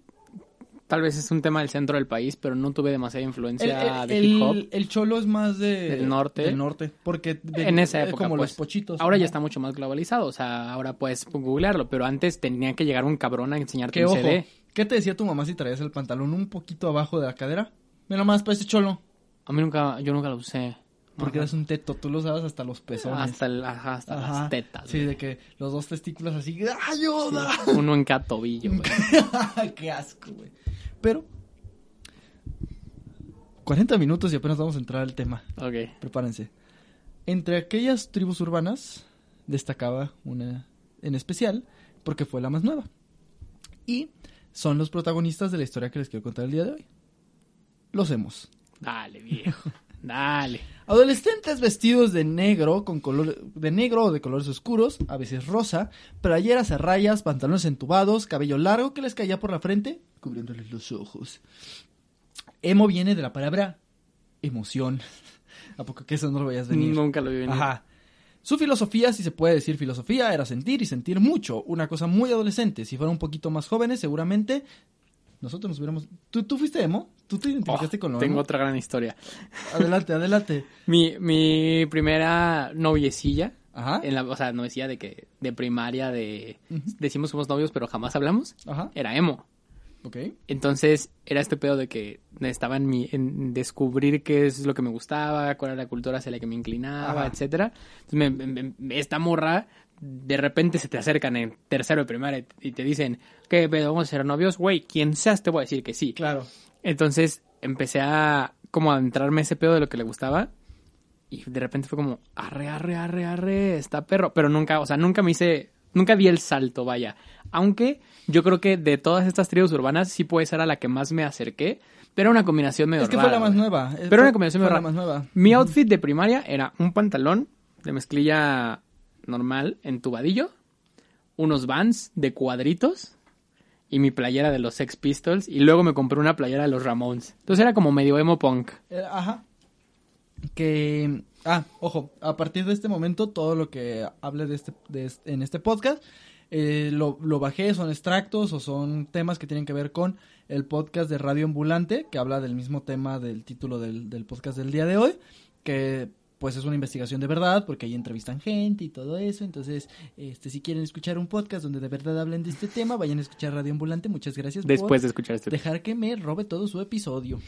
tal vez es un tema del centro del país, pero no tuve demasiada El, influencia el- de hip hop. el- el cholo es más de, Del norte. Del norte, porque de- en esa es época, como pues. los pochitos. Ahora ya está mucho más globalizado, o sea, ahora puedes googlearlo, pero antes tenía que llegar un cabrón a enseñarte un ojo, CD. ¿qué te decía tu mamá si traías el pantalón un poquito abajo de la cadera? Mira más para ese cholo. A mí nunca, yo nunca lo usé. Porque eras un teto, tú lo usabas hasta los pezones. Hasta, el- ajá, hasta Ajá. las tetas. Sí, güey. de que los dos testículos así, ¡ayuda! Uno en cada tobillo, güey. (laughs) ¡Qué asco, güey! Pero, 40 minutos y apenas vamos a entrar al tema. Ok. Prepárense. Entre aquellas tribus urbanas destacaba una en especial porque fue la más nueva. Y son los protagonistas de la historia que les quiero contar el día de hoy. Los hemos. Dale, viejo. Dale. Adolescentes vestidos de negro, con color, de negro o de colores oscuros, a veces rosa, playeras a rayas, pantalones entubados, cabello largo que les caía por la frente, cubriéndoles los ojos. Emo viene de la palabra emoción. (laughs) ¿A poco que eso no lo veías venir? Nunca lo vi venir. Ajá. Su filosofía, si se puede decir filosofía, era sentir y sentir mucho. Una cosa muy adolescente. Si fueran un poquito más jóvenes, seguramente nosotros nos hubiéramos... ¿Tú, tú fuiste emo? ¿Tú te identificaste Oh, con tengo otra gran historia. Adelante, adelante. (laughs) Mi, mi primera noviecilla, Ajá. en la, o sea, noviecilla de que de primaria, de Ujú. decimos somos novios, pero jamás hablamos, Ajá. era emo. Ok. Entonces era este pedo de que estaba en, mi, en descubrir qué es lo que me gustaba, cuál era la cultura hacia la que me inclinaba, Ajá. etcétera. Entonces me- me- me- esta morra, de repente se te acercan en tercero de primaria y te dicen, ¿qué pedo? ¿Vamos a ser novios? Güey, quien seas te voy a decir que sí. Claro. Entonces empecé a como a entrarme ese pedo de lo que le gustaba. Y de repente fue como, arre, arre, arre, arre, está perro. Pero nunca, o sea, nunca me hice, nunca di el salto, vaya. Aunque yo creo que de todas estas tribus urbanas sí puede ser a la que más me acerqué. Pero una combinación medio Es que rara, fue la más güey. nueva. Pero fue- una combinación medio la rara. más nueva. Mi outfit de primaria era un pantalón de mezclilla normal, entubadillo, unos vans de cuadritos y mi playera de los Sex Pistols y luego me compré una playera de los Ramones. Entonces era como medio emo punk. Eh, ajá. Que. Ah, ojo, a partir de este momento, todo lo que hable de este, de este- en este podcast, eh, lo, lo bajé, son extractos o son temas que tienen que ver con el podcast de Radio Ambulante, que habla del mismo tema del título del, del podcast del día de hoy, que pues es una investigación de verdad, porque ahí entrevistan gente y todo eso, entonces, este, si quieren escuchar un podcast donde de verdad hablen de este tema, vayan a escuchar Radio Ambulante, muchas gracias Después de escuchar este. dejar que me robe todo su episodio.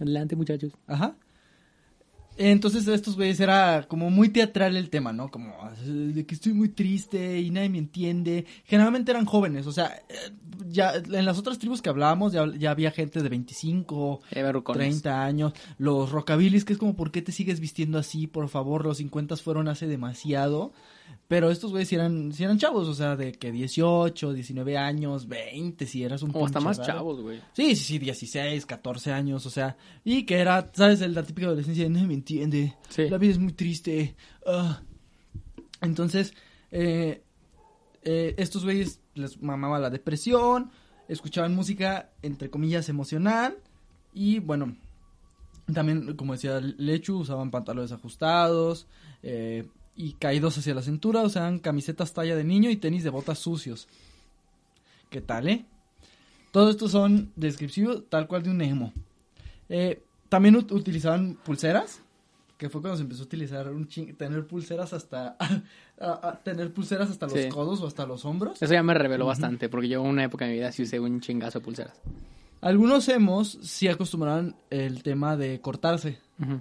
Adelante, muchachos. Ajá. Entonces estos güeyes era como muy teatral el tema, ¿no? Como de que estoy muy triste y nadie me entiende. Generalmente eran jóvenes, o sea, eh, ya en las otras tribus que hablábamos ya, ya había gente de 25, Eh, verrucones. 30 años. Los rockabilis, que es como, ¿por qué te sigues vistiendo así? Por favor, los 50 fueron hace demasiado. Pero estos güeyes sí eran, sí eran chavos, o sea, de que 18, 19 años, 20, si eras un O hasta más raro. chavos, güey. Sí, sí, sí, 16, 14 años, o sea, y que era, ¿sabes? La típica adolescencia de no me entiende, Sí. la vida es muy triste. ah". Entonces, eh, eh, estos güeyes les mamaba la depresión, escuchaban música, entre comillas, emocional, y bueno, también, como decía Lechu, usaban pantalones ajustados, eh, y caídos hacia la cintura, usaban camisetas talla de niño y tenis de botas sucios. ¿Qué tal, eh? Todos estos son descriptivos tal cual de un emo. Eh, también ut- utilizaban pulseras, que fue cuando se empezó a utilizar un ching- tener pulseras hasta (laughs) a- a tener pulseras hasta los Sí. codos o hasta los hombros. Eso ya me reveló bastante, porque yo en una época de mi vida sí usé un chingazo de pulseras. Algunos emos sí acostumbraban el tema de cortarse, Ujú.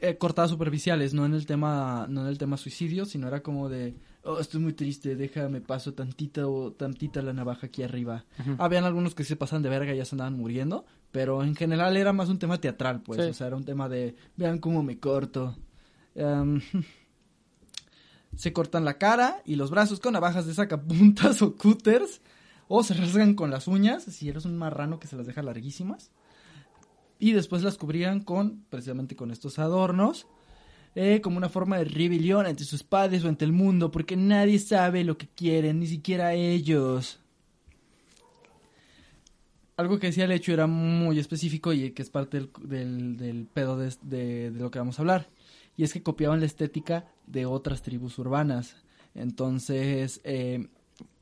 Eh, cortadas superficiales, no en el tema, no en el tema suicidio, sino era como de, oh, estoy muy triste, déjame paso tantita o tantita la navaja aquí arriba. Habían algunos que se pasan de verga y ya se andaban muriendo, pero en general era más un tema teatral, pues, Sí. o sea, era un tema de, vean cómo me corto. Em, (laughs) se cortan la cara y los brazos con navajas de sacapuntas (laughs) o cutters, o se rasgan con las uñas, si eres un marrano que se las deja larguísimas. Y después las cubrían con, precisamente con estos adornos, eh, como una forma de rebelión ante sus padres o ante el mundo, porque nadie sabe lo que quieren, ni siquiera ellos. Algo que decía el hecho era muy específico y que es parte del, del, pedo de, de- de lo que vamos a hablar. Y es que copiaban la estética de otras tribus urbanas. Entonces, eh,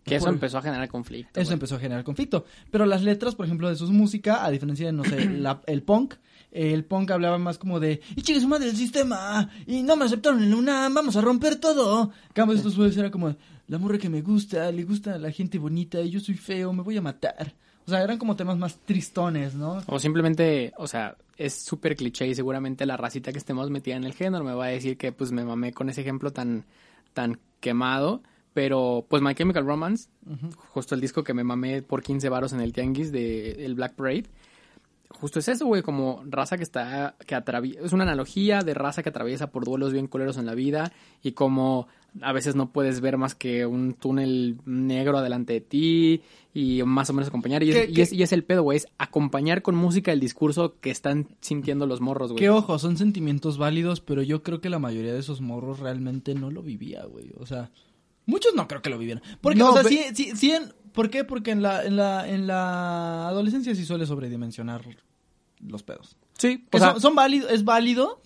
Que eso por- empezó a generar conflicto. eso güey. empezó a generar conflicto. Pero las letras, por ejemplo, de su música, a diferencia de, no sé, la- (clears throat) el punk, el punk hablaba más como de, y chingue su madre el sistema, y no me aceptaron en la UNAM, vamos a romper todo. En cambio, estos güeyes era como, la morra que me gusta, le gusta a la gente bonita, y yo soy feo, me voy a matar. O sea, eran como temas más tristones, ¿no? O simplemente, o sea, es súper cliché y seguramente la racita que estemos metida en el género me va a decir que pues me mamé con ese ejemplo tan, tan quemado. Pero pues My Chemical Romance, justo el disco que me mamé por 15 varos en el Tianguis de el Black Parade, justo es eso, güey, como raza que está, que atraviesa, es una analogía de raza que atraviesa por duelos bien culeros en la vida y como a veces no puedes ver más que un túnel negro adelante de ti y más o menos acompañar. Y, es, ¿Qué- y es, y es el pedo, güey, es acompañar con música el discurso que están sintiendo los morros, güey. Que ojo, son sentimientos válidos, pero yo creo que la mayoría de esos morros realmente no lo vivía, güey. O sea, muchos no creo que lo vivieran. Porque, No, o sea, sí, sí, sí en- ¿por qué? Porque en la, en la, en la adolescencia sí suele sobredimensionar los pedos. Sí, o sea, son, son válido, es válido,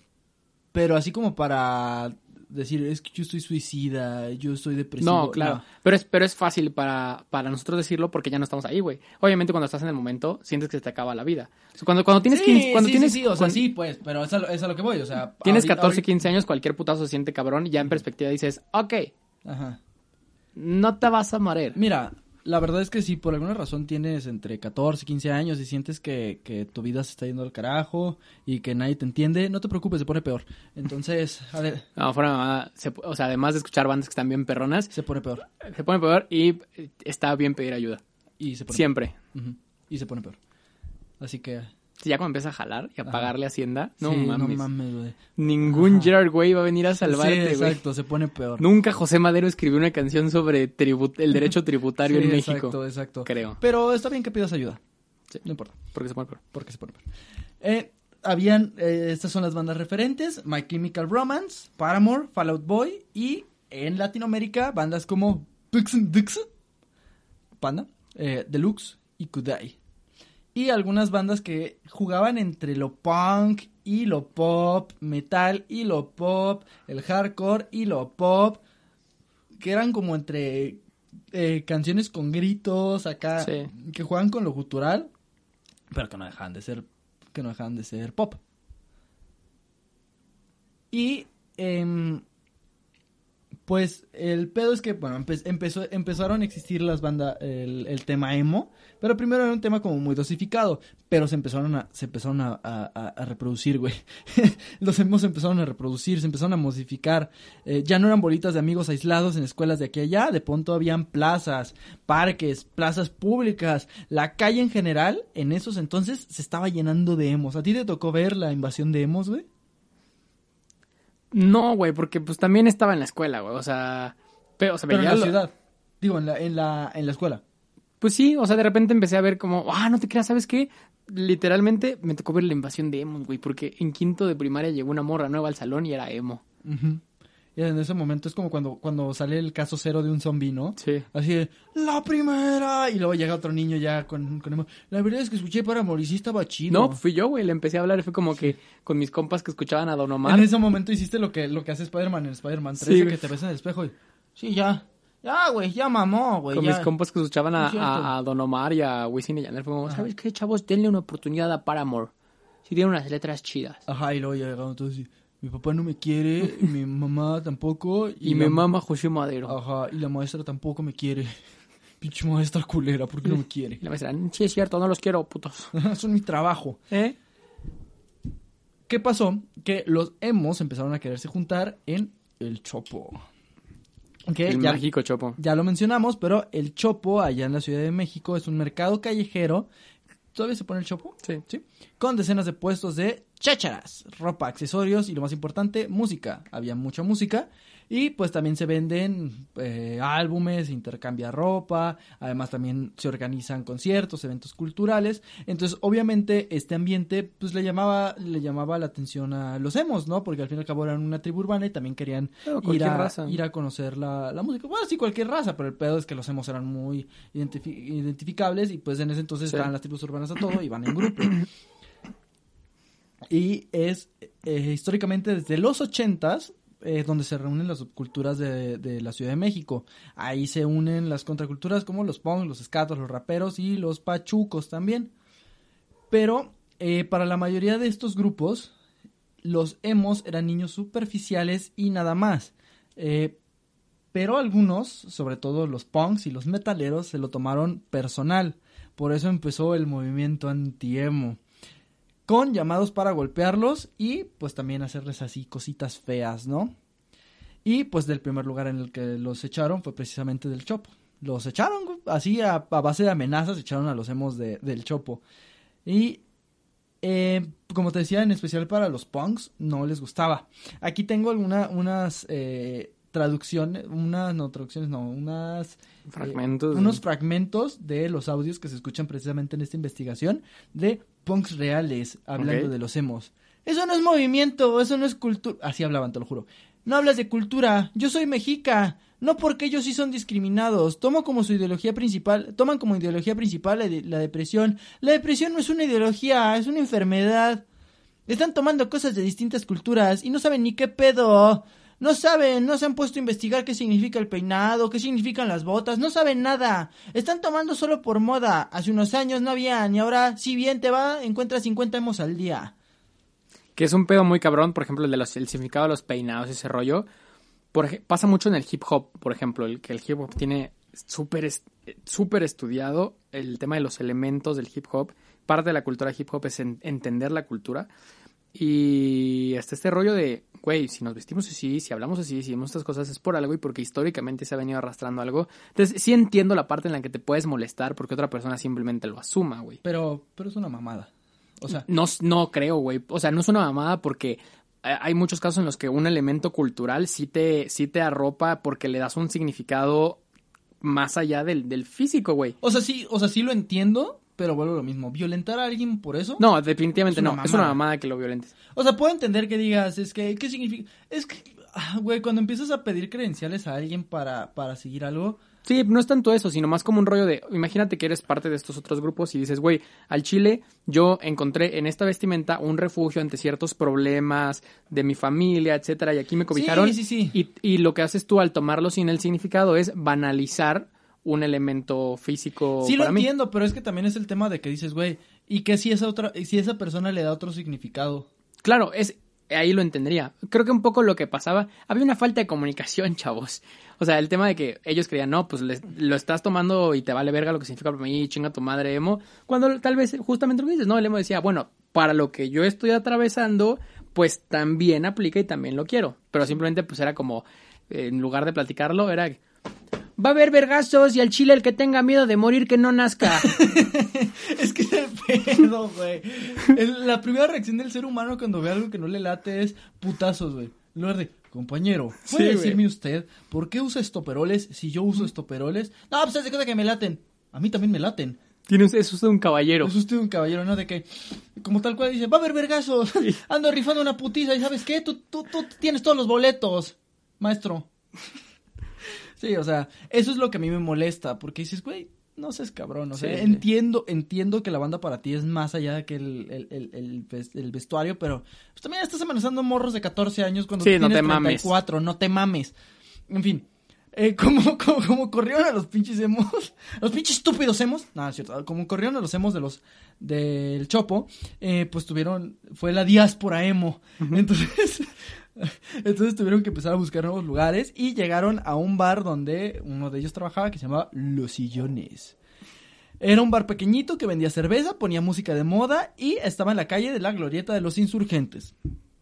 pero así como para decir, es que yo estoy suicida, yo estoy depresivo. No, claro. Pero es, pero es fácil para, para nosotros decirlo porque ya no estamos ahí, güey. Obviamente cuando estás en el momento sientes que se te acaba la vida. O sea, cuando, cuando tienes Sí, 15, cuando sí, tienes, sí, sí, o sea, cuando sí, pues, pero es a, lo, es a lo que voy, o sea. tienes ahorita- 14, ahorita- 15 años, cualquier putazo se siente cabrón y ya en perspectiva dices, ok, Ajá. No te vas a morir. Mira, la verdad es que si por alguna razón tienes entre 14 y 15 años y sientes que, que tu vida se está yendo al carajo y que nadie te entiende, no te preocupes, se pone peor. Entonces, a ver, No, fuera mamada, se- o sea, además de escuchar bandas que están bien perronas, se pone peor. se pone peor y eh, está bien pedir ayuda. Y se pone Siempre. peor. Y se pone peor. Así que... Si ya cuando empieza a jalar y a pagarle Hacienda, no sí, mames. No mames, güey. Ningún Ajá. Gerard Way va a venir a salvarte, sí, güey. exacto, se pone peor. Nunca José Madero escribió una canción sobre el derecho tributario Sí, en México. Exacto, exacto. Creo. Pero está bien que pidas ayuda. Sí. No importa. Porque se pone peor. porque se pone peor. Eh, habían, eh, estas son las bandas referentes, My Chemical Romance, Paramore, Fall Out Boy y en Latinoamérica bandas como Pixen Dix, Panda, eh, Deluxe y Kudai. Y algunas bandas que jugaban entre lo punk y lo pop, metal y lo pop, el hardcore y lo pop, que eran como entre eh, canciones con gritos acá, Sí. que juegan con lo gutural, pero que no dejaban de ser, que no dejaban de ser pop. Y em, pues el pedo es que, bueno, empe- empezó, empezaron a existir las bandas, el, tema emo, pero primero era un tema como muy dosificado, pero se empezaron a, se empezaron a, a- reproducir, güey. (laughs) Los emos empezaron a reproducir, se empezaron a modificar. Eh, ya no eran bolitas de amigos aislados en escuelas de aquí a allá, de pronto habían plazas, parques, plazas públicas. La calle en general, en esos entonces, se estaba llenando de emos. ¿A ti te tocó ver la invasión de emos, güey? No, güey, porque pues también estaba en la escuela, güey. O sea, pero, o sea, Pero en la lo- ciudad. Digo, en la, en la, en la escuela. Pues sí, o sea, de repente empecé a ver como, ah, no te creas, ¿sabes qué? Literalmente me tocó ver la invasión de emos, güey, porque en quinto de primaria llegó una morra nueva al salón y era emo. Y en ese momento es como cuando, cuando sale el caso cero de un zombi, ¿no? Sí. Así de, la primera. Y luego llega otro niño ya con, con La verdad es que escuché para morir, sí estaba chido. No, fui yo, güey. Le empecé a hablar. Fue como que con mis compas que escuchaban a Don Omar. En ese momento hiciste lo que, lo que hace Spider-Man en Spider-Man 3, Sí, que te ves en el espejo y... Sí, ya. Ya, güey, ya mamó, güey. Con ya. mis compas que escuchaban a, Don Omar y a Wisin y Yandel. Fue como, ¿sabes qué, chavos? Denle una oportunidad a Paramore. Si tiene unas letras chidas. Ajá, y luego ya llegaron todos y... Mi papá no me quiere, mi (laughs) mamá tampoco. Y, la- me mama José Madero. Ajá, y la maestra tampoco me quiere. (laughs) Pinche maestra culera, ¿por qué no me quiere? Y la maestra, sí es cierto, no los quiero, putos. (laughs) Es mi trabajo. ¿Eh? ¿Qué pasó? Que los emos empezaron a quererse juntar en el Chopo. Que El ya, mágico chopo. ya lo mencionamos, pero el Chopo, allá en la Ciudad de México, es un mercado callejero. ¿Todavía se pone el Chopo? Sí. Sí. Con decenas de puestos de chácharas, ropa, accesorios y lo más importante, música. Había mucha música. Y pues también se venden eh, álbumes, se intercambia ropa, además también se organizan conciertos, eventos culturales. Entonces, obviamente, este ambiente pues le llamaba, le llamaba la atención a los emos, ¿no? Porque al fin y al cabo eran una tribu urbana y también querían ir a, raza. ir a conocer la, la música. Bueno, sí, cualquier raza, pero el pedo es que los emos eran muy identifi- identificables y pues en ese entonces Sí. estaban las tribus urbanas a todo y van en grupo. (coughs) Y es eh, históricamente desde los ochentas eh, donde se reúnen las subculturas de, la Ciudad de México. Ahí se unen las contraculturas como los punk, los escatos, los raperos y los pachucos también. Pero eh, para la mayoría de estos grupos, los emos eran niños superficiales y nada más. Eh, pero algunos, sobre todo los punks y los metaleros, se lo tomaron personal. Por eso empezó el movimiento anti-emo. Con llamados para golpearlos y pues también hacerles así cositas feas, ¿no? Y pues del primer lugar en el que los echaron fue precisamente del Chopo. Los echaron así a, a base de amenazas, echaron a los emos de- del Chopo. Y eh, como te decía, en especial para los punks, no les gustaba. Aquí tengo alguna, unas eh, traducciones, unas, no traducciones, no, unas... eh, Fragmentos. unos fragmentos de los audios que se escuchan precisamente en esta investigación de punks reales hablando de los emos. Eso no es movimiento, eso no es cultura. Así hablaban, te lo juro. No hablas de cultura, yo soy mexica. No porque ellos sí son discriminados. Tomo como su ideología principal, toman como ideología principal la, de- la depresión. La depresión no es una ideología, es una enfermedad. Están tomando cosas de distintas culturas y no saben ni qué pedo. No saben, no se han puesto a investigar qué significa el peinado, qué significan las botas, no saben nada. Están tomando solo por moda. Hace unos años no habían y ahora, si bien te va, encuentras 50 emos al día. Que es un pedo muy cabrón, por ejemplo, el de los, el significado de los peinados, ese rollo. Por, pasa mucho en el hip hop, por ejemplo, el que el hip hop tiene súper súper estudiado el tema de los elementos del hip hop. Parte de la cultura hip hop es en- entender la cultura. Y hasta este rollo de, güey, si nos vestimos así, si hablamos así, si decimos estas cosas es por algo y porque históricamente se ha venido arrastrando algo. Entonces, sí entiendo la parte en la que te puedes molestar porque otra persona simplemente lo asuma, güey. Pero, pero es una mamada. O sea, No, no creo, güey. O sea, no es una mamada porque eh, hay muchos casos en los que un elemento cultural sí te, sí te arropa porque le das un significado más allá del, del físico, güey. o sea, sí, o sea, sí lo entiendo, pero vuelvo a lo mismo. ¿Violentar a alguien por eso? No, definitivamente Es no. Es una mamada. mamada que lo violentes. O sea, puedo entender que digas, es que, ¿qué significa? Es que, ah, güey, cuando empiezas a pedir credenciales a alguien para, para seguir algo, Sí, no es tanto eso, sino más como un rollo de, imagínate que eres parte de estos otros grupos y dices, güey, al Chile yo encontré en esta vestimenta un refugio ante ciertos problemas de mi familia, etcétera, y aquí me cobijaron. Sí, sí, sí. Y, y lo que haces tú al tomarlo sin el significado es banalizar un elemento físico Sí lo mí. entiendo, pero es que también es el tema de que dices, güey, ¿y qué si esa otra, si esa persona le da otro significado? Claro, es ahí lo entendería. Creo que un poco lo que pasaba, había una falta de comunicación, (laughs) chavos. O sea, el tema de que ellos creían, no, pues les- lo estás tomando y te vale verga lo que significa para mí, chinga tu madre emo. Cuando tal vez justamente lo que dices, no, el emo decía, bueno, para lo que yo estoy atravesando, pues también aplica y también lo quiero. Pero simplemente pues era como, eh, en lugar de platicarlo, era... Va a haber vergazos y al chile el que tenga miedo de morir que no nazca. (laughs) es que es el pedo, güey. La primera reacción del ser humano cuando ve algo que no le late es putazos, güey. En lugar de, compañero, ¿puede Sí, decirme usted por qué usa estoperoles si yo uso estoperoles? No, pues hace cuenta que me laten. A mí también me laten. Tienes, es usted un caballero. Es usted un caballero, ¿no? De que, como tal cual dice, va a haber vergazos. Ando rifando una putiza y ¿sabes qué? Tú, tú, tú tienes todos los boletos. maestro. Sí, o sea, eso es lo que a mí me molesta, porque dices, güey, no seas cabrón, o sea, Sí, sí. entiendo, entiendo que la banda para ti es más allá que el, el, el, el ves- el vestuario, pero pues también estás amenazando morros de 14 años cuando Sí, tú no tienes te mames. 34, no te mames. En fin, eh, como, (laughs) como, como corrieron a los pinches emos, a (laughs) los pinches estúpidos emos, no, es cierto, como corrieron a los emos de los, del Chopo, eh, pues tuvieron, fue la diáspora emo, entonces, (laughs) (laughs) entonces tuvieron que empezar a buscar nuevos lugares y llegaron a un bar donde uno de ellos trabajaba que se llamaba Los Sillones. Era un bar pequeñito que vendía cerveza, ponía música de moda y estaba en la calle de la Glorieta de los Insurgentes.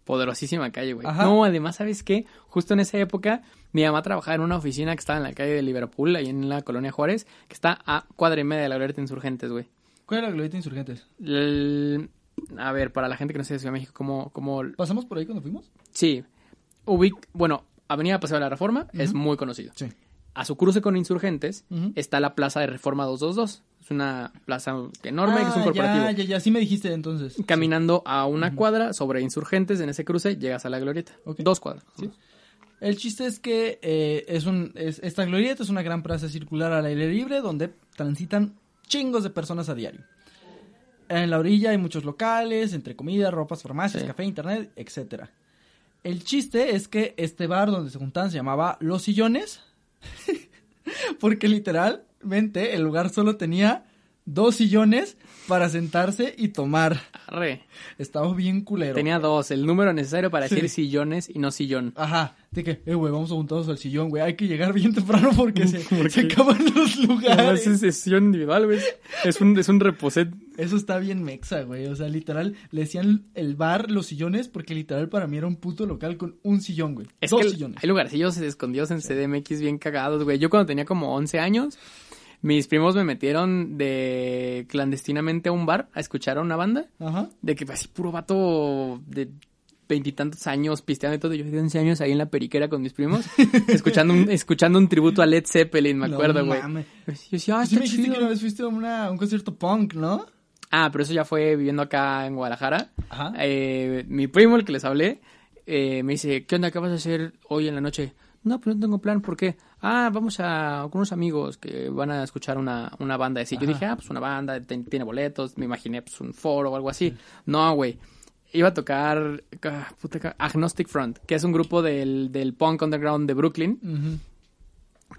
Poderosísima calle, güey. No, además, ¿sabes qué? Justo en esa época, mi mamá trabajaba en una oficina que estaba en la calle de Liverpool, ahí en la colonia Juárez, que está a cuadra y media de la Glorieta Insurgentes, güey. ¿Cuál era la Glorieta de Insurgentes? El- A ver, para la gente que no sé de Ciudad de México, ¿cómo, cómo... ¿Pasamos por ahí cuando fuimos? Sí. Ubic... Bueno, Avenida Paseo de la Reforma es muy conocido. Sí. A su cruce con Insurgentes está la Plaza de Reforma 222. Es una plaza enorme que es un Ah, corporativo. Ya, ya, ya, sí me dijiste entonces. Caminando a una cuadra sobre Insurgentes, en ese cruce llegas a la Glorieta. Dos cuadras. Sí. El chiste es que eh, es un, es- esta glorieta es una gran plaza circular al aire libre donde transitan chingos de personas a diario. En la orilla hay muchos locales, entre comida, ropas, farmacias, Sí. café, internet, etcétera. El chiste es que este bar donde se juntaban se llamaba Los Sillones, (laughs) porque literalmente el lugar solo tenía dos sillones para sentarse y tomar. Arre. Estaba bien culero. Tenía dos, el número necesario para Sí. decir sillones y no sillón. Ajá, de que, eh, güey, vamos a juntarnos al sillón, güey, hay que llegar bien temprano porque (laughs) se, ¿Por se acaban los lugares. es sesión individual, güey. Es un, es un reposet. Eso está bien mexa, güey, o sea, literal, le decían el bar los sillones porque literal para mí era un puto local con un sillón, güey. Es Dos que sillones. hay lugarcillos escondidos en CDMX bien cagados, güey. Yo cuando tenía como 11 años, mis primos me metieron de clandestinamente a un bar a escuchar a una banda. Ajá. De que así puro vato de veintitantos años pisteando y todo. Yo de 11 años ahí en la periquera con mis primos, (laughs) escuchando un, escuchando un tributo a Led Zeppelin, me No acuerdo, güey. mames. Yo decía, ah, Sí está me dijiste chido. que una vez fuiste a una- un concierto punk, ¿no? Ah, pero eso ya fue viviendo acá en Guadalajara. Ajá. Eh, mi primo, el que les hablé, eh, me dice, ¿qué onda? ¿Qué vas a hacer hoy en la noche? No, pues no tengo plan, ¿por qué? Ah, vamos a con unos amigos que van a escuchar una, una banda así. Yo dije, ah, pues una banda, ten- tiene boletos, me imaginé pues un foro o algo así. No, güey. Iba a tocar ah, puta Agnostic Front, que es un grupo del, del punk underground de Brooklyn,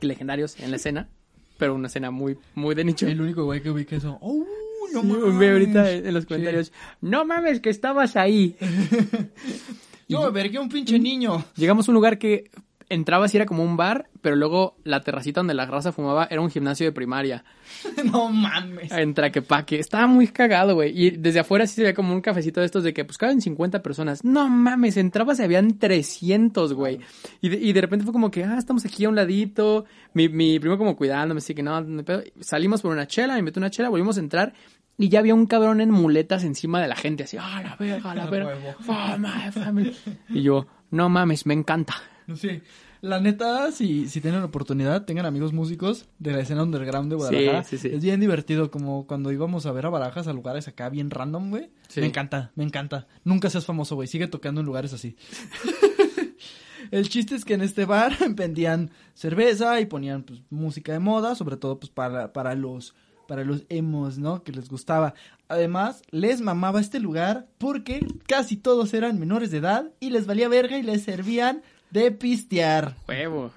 legendarios en la escena, pero una escena muy, muy de nicho. El único güey que ubica eso. ¡Oh! No mames. ve ahorita en los Sí. comentarios, no mames que estabas ahí. (laughs) Yo me vergué un pinche niño. Llegamos a un lugar que entrabas y era como un bar, pero luego la terracita donde la raza fumaba era un gimnasio de primaria. (laughs) no mames. En Traquepaque. Estaba muy cagado, güey. Y desde afuera sí se veía como un cafecito de estos de que pues caben 50 personas. No mames, entrabas y habían 300, güey. Y de, y de repente fue como que, ah, estamos aquí a un ladito. Mi, mi primo como cuidándome, así que no, no pedo. Salimos por una chela, me metí una chela, volvimos a entrar. Y ya había un cabrón en muletas encima de la gente, así, ah, la verga, la (laughs) verga. Fama, fama. Y yo, no mames, me encanta. Sí. La neta, si, si tienen la oportunidad, tengan amigos músicos de la escena underground de Guadalajara. Sí, sí, sí. Es bien divertido, como cuando íbamos a ver a Barajas a lugares acá bien random, güey. Sí. Me encanta, me encanta. Nunca seas famoso, güey. Sigue tocando en lugares así. (laughs) El chiste es que en este bar (laughs) vendían cerveza y ponían pues, música de moda, sobre todo pues para, para los para los emos, ¿no? Que les gustaba. Además, les mamaba este lugar porque casi todos eran menores de edad y les valía verga y les servían de pistear. Huevo.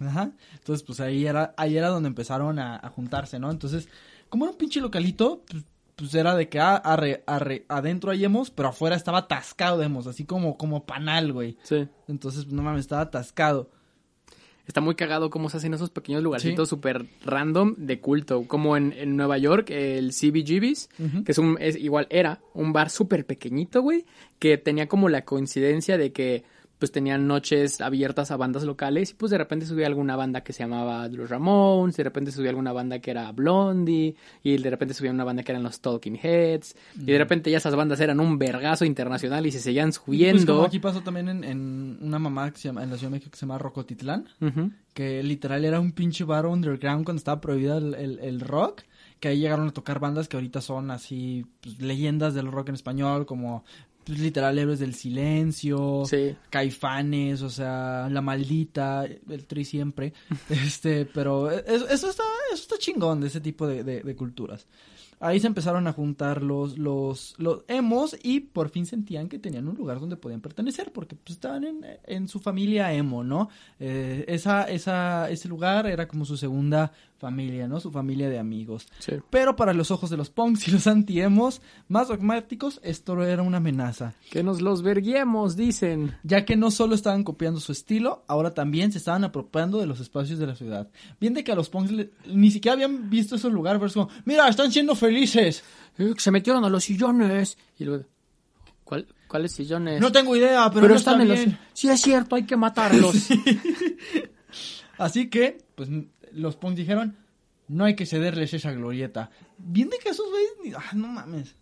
Ajá. Entonces, pues ahí era, ahí era donde empezaron a, a juntarse, ¿no? Entonces, como era un pinche localito, pues, pues era de que ah, arre, arre, adentro hay emos, pero afuera estaba atascado de emos, así como, como panal, güey. Sí. Entonces, no mames, estaba atascado. Está muy cagado cómo se hacen esos pequeños lugarcitos súper random de culto. Como en, en Nueva York, el CBGB's, que es un, es igual, era un bar súper pequeñito, güey, que tenía como la coincidencia de que pues tenían noches abiertas a bandas locales y pues de repente subía alguna banda que se llamaba Los Ramones, de repente subía alguna banda que era Blondie y de repente subía una banda que eran los Talking Heads y de repente ya esas bandas eran un vergazo internacional y se seguían Pues subiendo. como aquí pasó también en, en una mamá que se llama, en la Ciudad de México que se llama Rocotitlán, que literal era un pinche bar underground cuando estaba prohibido el, el- el rock, que ahí llegaron a tocar bandas que ahorita son así pues, leyendas del rock en español, como pues, literal héroes del silencio, Sí. caifanes, o sea, la maldita, el tri siempre, (laughs) este, pero eso, eso está, eso está chingón de ese tipo de, de- de culturas. Ahí se empezaron a juntar los, los, los emos y por fin sentían que tenían un lugar donde podían pertenecer porque pues, estaban en, en su familia emo, ¿no? Eh, esa, esa, ese lugar era como su segunda familia, ¿no? Su familia de amigos. Sí. Pero para los ojos de los punks y los anti-emos más dogmáticos, esto era una amenaza. Que nos los verguemos, dicen. Ya que no solo estaban copiando su estilo, ahora también se estaban apropiando de los espacios de la ciudad. Bien de que a los punks le- ni siquiera habían visto ese lugar, pero es como, mira, están siendo felices. Eh, que se metieron a los sillones. Y luego, ¿cuál, ¿cuáles sillones? No tengo idea, pero, pero no están está en bien. los... Sí, es cierto, hay que matarlos. (laughs) Así que, pues, los punks dijeron, no hay que cederles esa glorieta. Bien de que esos güeyes, ah, no mames.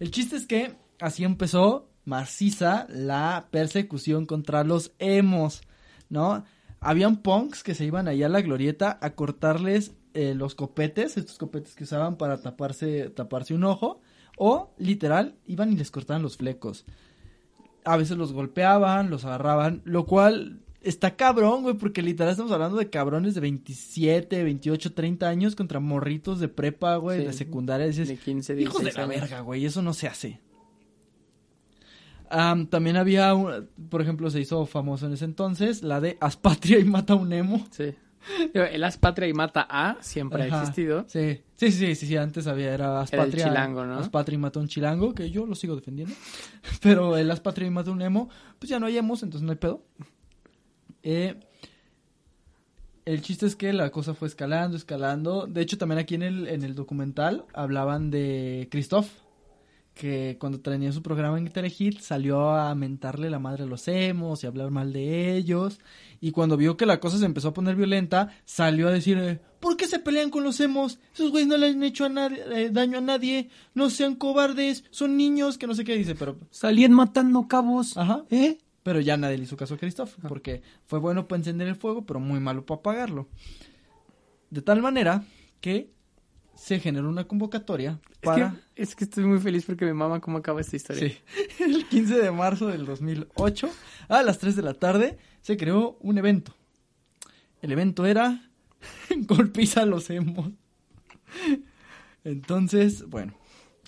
El chiste es que así empezó maciza la persecución contra los emos, ¿no? Habían punks que se iban allá a la glorieta a cortarles eh, los copetes, estos copetes que usaban para taparse un ojo, o literal, iban y les cortaban los flecos. A veces los golpeaban, los agarraban, lo cual está cabrón, güey, porque literal estamos hablando de cabrones de 27, 28, 30 años contra morritos de prepa, güey, Sí. de secundaria. Dices, De 15, Hijos de 16 la verga, güey, eso no se hace. Am, también había, un- por ejemplo, se hizo famoso en ese entonces, la de Haz patria y mata a un emo. Sí. El haz patria y mata a siempre Ajá, ha existido. Sí, sí, sí, sí, sí, antes había, era Haz Era el patria. chilango, ¿no? Haz patria y mata a un chilango, que yo lo sigo defendiendo. (laughs) Pero el Haz patria y mata a un emo, pues ya no hay emos, entonces no hay pedo. Eh, el chiste es que la cosa fue escalando, escalando. De hecho, también aquí en el, en el documental hablaban de Christoph, que cuando tenía su programa en Telehit salió a mentarle la madre a los emos y hablar mal de ellos. Y cuando vio que la cosa se empezó a poner violenta, salió a decir, eh, ¿por qué se pelean con los emos? Esos güeyes no le han hecho a nadie- eh, daño a nadie, no sean cobardes, son niños, que no sé qué dice, pero... Salían matando cabos. Ajá. ¿Eh? Pero ya nadie le hizo caso a Christoph, porque fue bueno para encender el fuego, pero muy malo para apagarlo. De tal manera que se generó una convocatoria para... Es, que, es que estoy muy feliz porque me mama cómo acaba esta historia. Sí. (laughs) El 15 de marzo del 2008, a las 3 de la tarde, se creó un evento. El evento era (laughs) golpiza a los emos. Entonces, bueno,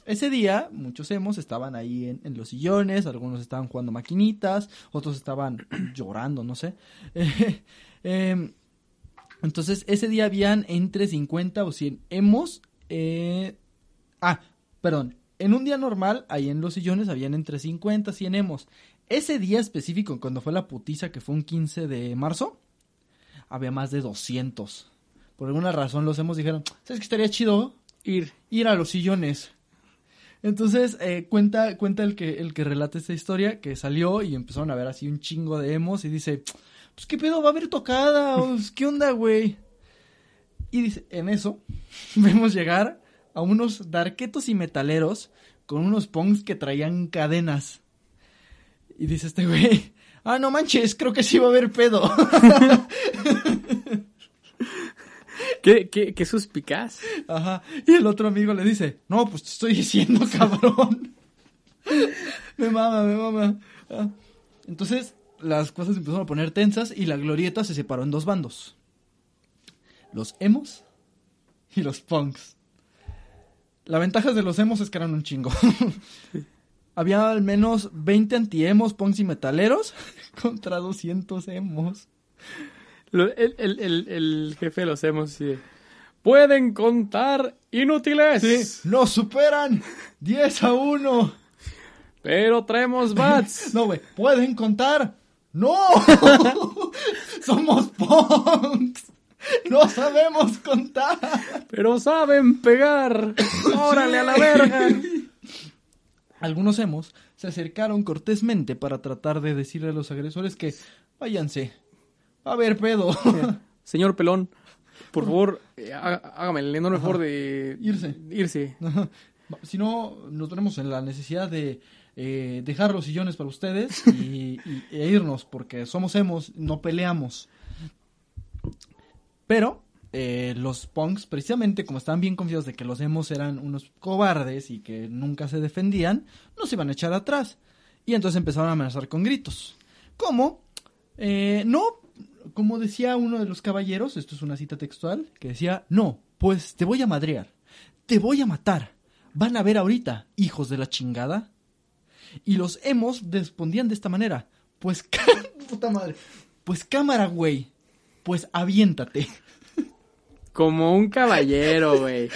ese día muchos emos estaban ahí en, en los sillones, algunos estaban jugando maquinitas, otros estaban (clears throat) llorando, no sé. Eh, (laughs) em, entonces, ese día habían entre 50 o 100 emos. eh, ah, perdón. En un día normal, ahí en los sillones, habían entre 50 y 100 emos. Ese día específico, cuando fue la putiza, que fue un 15 de marzo, había más de 200. Por alguna razón los emos dijeron, ¿sabes qué estaría chido? Ir. ir a los sillones. Entonces, eh, cuenta, cuenta el que, el que relata esta historia, que salió y empezaron a ver así un chingo de emos y dice, pues qué pedo, va a haber tocada, qué onda, güey. Y dice, en eso, (laughs) vemos llegar a unos darquetos y metaleros con unos punks que traían cadenas. Y dice este güey, ah, no manches, creo que sí va a haber pedo. (laughs) ¿Qué, qué, qué suspicaz? Ajá. Y el otro amigo le dice, no, pues te estoy (laughs) diciendo, cabrón. me mama, me mama. Ah. Entonces, las cosas empezaron a poner tensas y la glorieta se separó en dos bandos. Los emos y los punks. La ventaja de los emos es que eran un chingo. (laughs) Había al menos 20 anti-emos, punks y metaleros (laughs) contra 200 emos. Lo- el, el, el, el jefe de los hemos así de, Pueden contar inútiles. Sí, nos superan 10 a 1. Pero traemos bats. (laughs) No, güey, ¿pueden contar? ¡No! (laughs) Somos punks. No sabemos contar. pero saben pegar. Órale a la verga. (laughs) Algunos hemos se acercaron cortésmente para tratar de decirle a los agresores que váyanse. Va a haber pedo. (laughs) Señor Pelón, por favor, eh, há- hágame el enorme favor de Irse. Irse. si no, nos veremos en la necesidad de eh, dejar los sillones para ustedes (laughs) y, y- e irnos, porque somos hemos, no peleamos. Pero eh, los punks, precisamente como estaban bien confiados de que los emos eran unos cobardes y que nunca se defendían, no se iban a echar atrás. Y entonces empezaron a amenazar con gritos. ¿Cómo? Eh, no, como decía uno de los caballeros, esto es una cita textual, que decía, no, pues te voy a madrear, te voy a matar, van a ver ahorita, hijos de la chingada. Y los emos respondían de esta manera, pues, (laughs) puta madre, pues cámara, güey, pues aviéntate. Como un caballero, güey.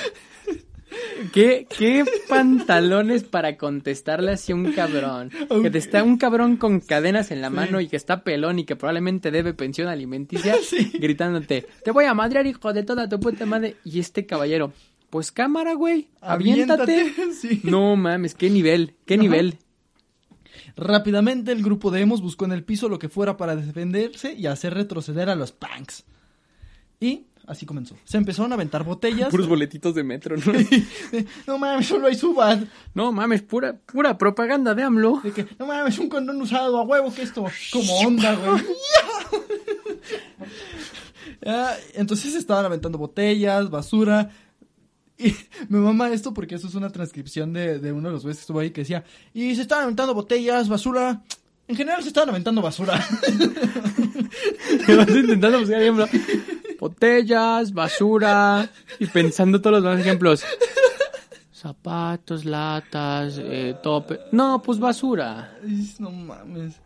¿Qué, ¿Qué pantalones para contestarle así a un cabrón? Que te está un cabrón con cadenas en la mano y que está pelón y que probablemente debe pensión alimenticia, (laughs) gritándote, te voy a madrear, hijo de toda tu puta madre. Y este caballero, pues cámara, güey, aviéntate. Aviéntate, (laughs) sí. No mames, qué nivel, qué Ajá. nivel. Rápidamente el grupo de emos buscó en el piso lo que fuera para defenderse y hacer retroceder a los punks. Y así comenzó. Se empezaron a aventar botellas. Puros boletitos de metro, ¿no? (laughs) no mames, solo hay subat. No mames, pura, pura propaganda de AMLO. De que, no mames, un condón usado a huevo que esto como onda, güey. (laughs) Entonces estaban aventando botellas, basura. Y (laughs) me mama esto porque eso es una transcripción de, de uno de los güeyes que estuvo ahí que decía, y se estaban aventando botellas, basura. En general se estaban aventando basura. Vas intentando buscar ejemplos. Botellas, basura. Y pensando todos los demás ejemplos. Zapatos, latas, eh, tope. No, pues basura. No mames.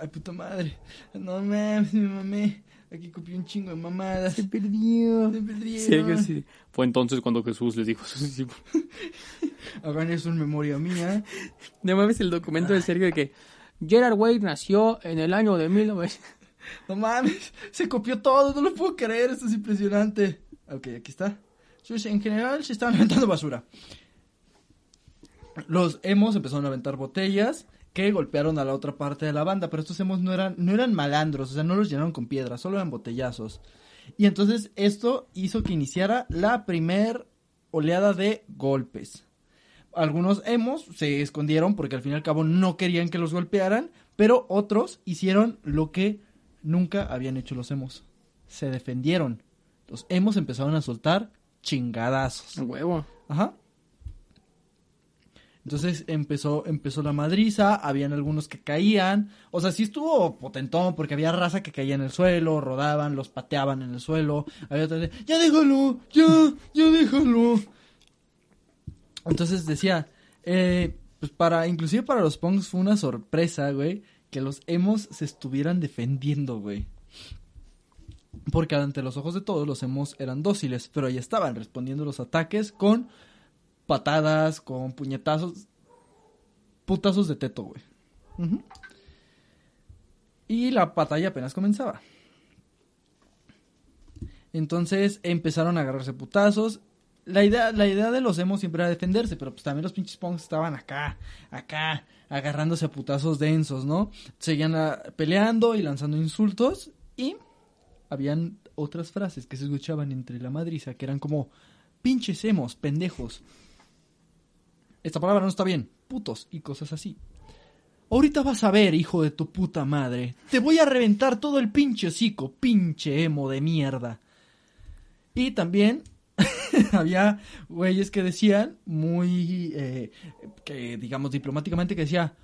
Ay, puta madre. No mames, mi mamé. Aquí copié un chingo de mamadas. Se perdió. Se sí. Fue entonces cuando Jesús les dijo a sus discípulos. Hagan eso en memoria mía. No mames el documento de Sergio de que Gerard Way nació en el año de 1900. (laughs) No mames, se copió todo, no lo puedo creer, esto es impresionante. Ok, aquí está. En general se estaban aventando basura. Los emos empezaron a aventar botellas que golpearon a la otra parte de la banda, pero estos emos no eran, no eran malandros, o sea, no los llenaron con piedras, solo eran botellazos. Y entonces esto hizo que iniciara la primer oleada de golpes. Algunos emos se escondieron porque al fin y al cabo no querían que los golpearan, pero otros hicieron lo que nunca habían hecho los emos. Se defendieron. Los emos empezaron a soltar chingadazos. Huevo. Ajá. Entonces empezó, empezó la madriza, habían algunos que caían, o sea, sí estuvo potentón porque había raza que caía en el suelo, rodaban, los pateaban en el suelo, había de, ya déjalo, ya, ya déjalo. Entonces decía, eh, pues para, inclusive para los punks fue una sorpresa, güey, que los emos se estuvieran defendiendo, güey. Porque ante los ojos de todos los emos eran dóciles, pero ahí estaban respondiendo los ataques con patadas, con puñetazos, putazos de teto, güey. Y la batalla apenas comenzaba. Entonces empezaron a agarrarse putazos. La idea, la idea de los emos siempre era defenderse, pero pues también los pinches punks estaban acá, acá, agarrándose a putazos densos, ¿no? Seguían ah, peleando y lanzando insultos y habían otras frases que se escuchaban entre la madriza que eran como pinches emos, pendejos. Esta palabra no está bien, putos y cosas así. Ahorita vas a ver, hijo de tu puta madre. Te voy a reventar todo el pinche hocico, pinche emo de mierda. Y también (laughs) había güeyes que decían, muy, eh, que digamos diplomáticamente, que decía,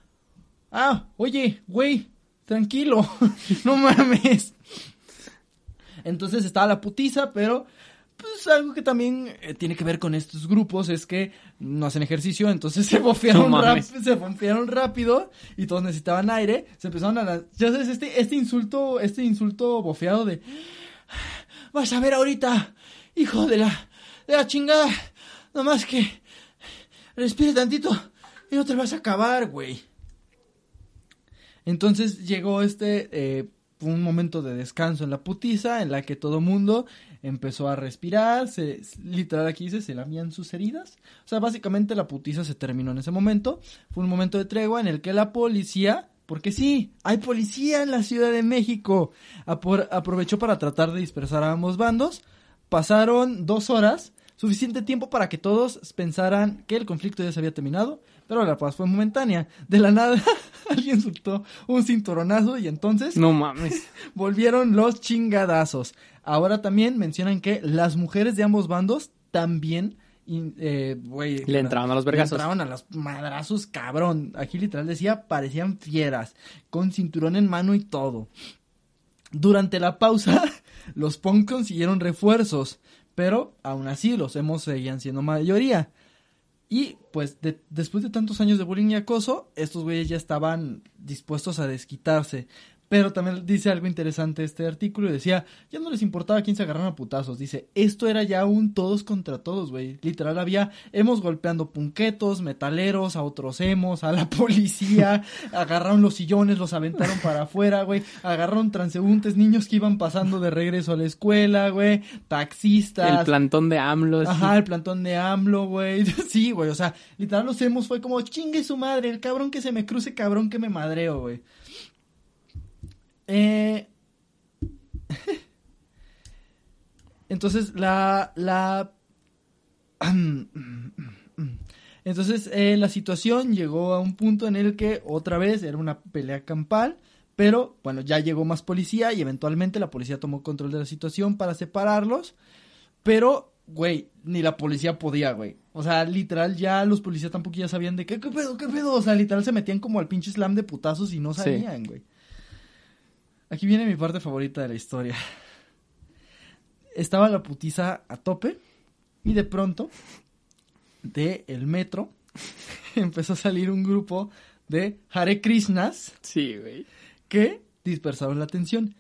ah, oye, güey, tranquilo, (laughs) no mames. Entonces estaba la putiza, pero pues algo que también eh, tiene que ver con estos grupos es que no hacen ejercicio, entonces se (laughs) bofearon, No rap- se bofearon rápido y todos necesitaban aire, se empezaron a la- ya sabes este este insulto, este insulto bofeado de vas a ver ahorita, hijo de la de la chingada, nomás que respire tantito y no te vas a acabar, güey. Entonces llegó este eh, un momento de descanso en la putiza en la que todo mundo empezó a respirar, se literal aquí dice se lamían sus heridas. O sea, básicamente la putiza se terminó en ese momento. Fue un momento de tregua en el que la policía, porque sí, hay policía en la Ciudad de México, aprovechó para tratar de dispersar a ambos bandos. Pasaron dos horas, Suficiente tiempo para que todos pensaran que el conflicto ya se había terminado, pero la paz fue momentánea. De la nada, (laughs) alguien soltó un cinturonazo y entonces No mames. (laughs) volvieron los chingadazos. Ahora también mencionan que las mujeres de ambos bandos también eh, Le entraban a los le vergazos. entraban a los madrazos, cabrón. Aquí literal decía, parecían fieras, con cinturón en mano y todo. Durante la pausa, los punk consiguieron refuerzos, pero aún así los hemos seguían siendo mayoría. Y pues de- después de tantos años de bullying y acoso, estos güeyes ya estaban dispuestos a desquitarse. Pero también dice algo interesante este artículo y decía, ya no les importaba quién se agarraran a putazos. Dice, esto era ya un todos contra todos, güey. Literal había hemos golpeando punquetos, metaleros, a otros hemos, a la (laughs) policía, agarraron los sillones, los aventaron para (laughs) afuera, güey. Agarraron transeúntes, niños que iban pasando de regreso a la escuela, güey. Taxistas. El plantón de AMLO. Ajá, el plantón de AMLO, güey. (laughs) Sí, güey, o sea, literal los hemos fue como chingue su madre, el cabrón que se me cruce, cabrón que me madreo, güey. Eh... (laughs) Entonces, la, la... (clears throat) Entonces, eh, la situación llegó a un punto en el que otra vez era una pelea campal, pero bueno, ya llegó más policía y eventualmente la policía tomó control de la situación para separarlos. Pero, güey, ni la policía podía, güey. O sea, literal, ya los policías tampoco ya sabían de qué, qué pedo, qué pedo. O sea, literal se metían como al pinche slam de putazos y no Sí. sabían, güey. Aquí viene mi parte favorita de la historia. Estaba la putiza a tope y de pronto, de el metro, (laughs) empezó a salir un grupo de Hare Krishnas Sí, güey. que dispersaron la atención.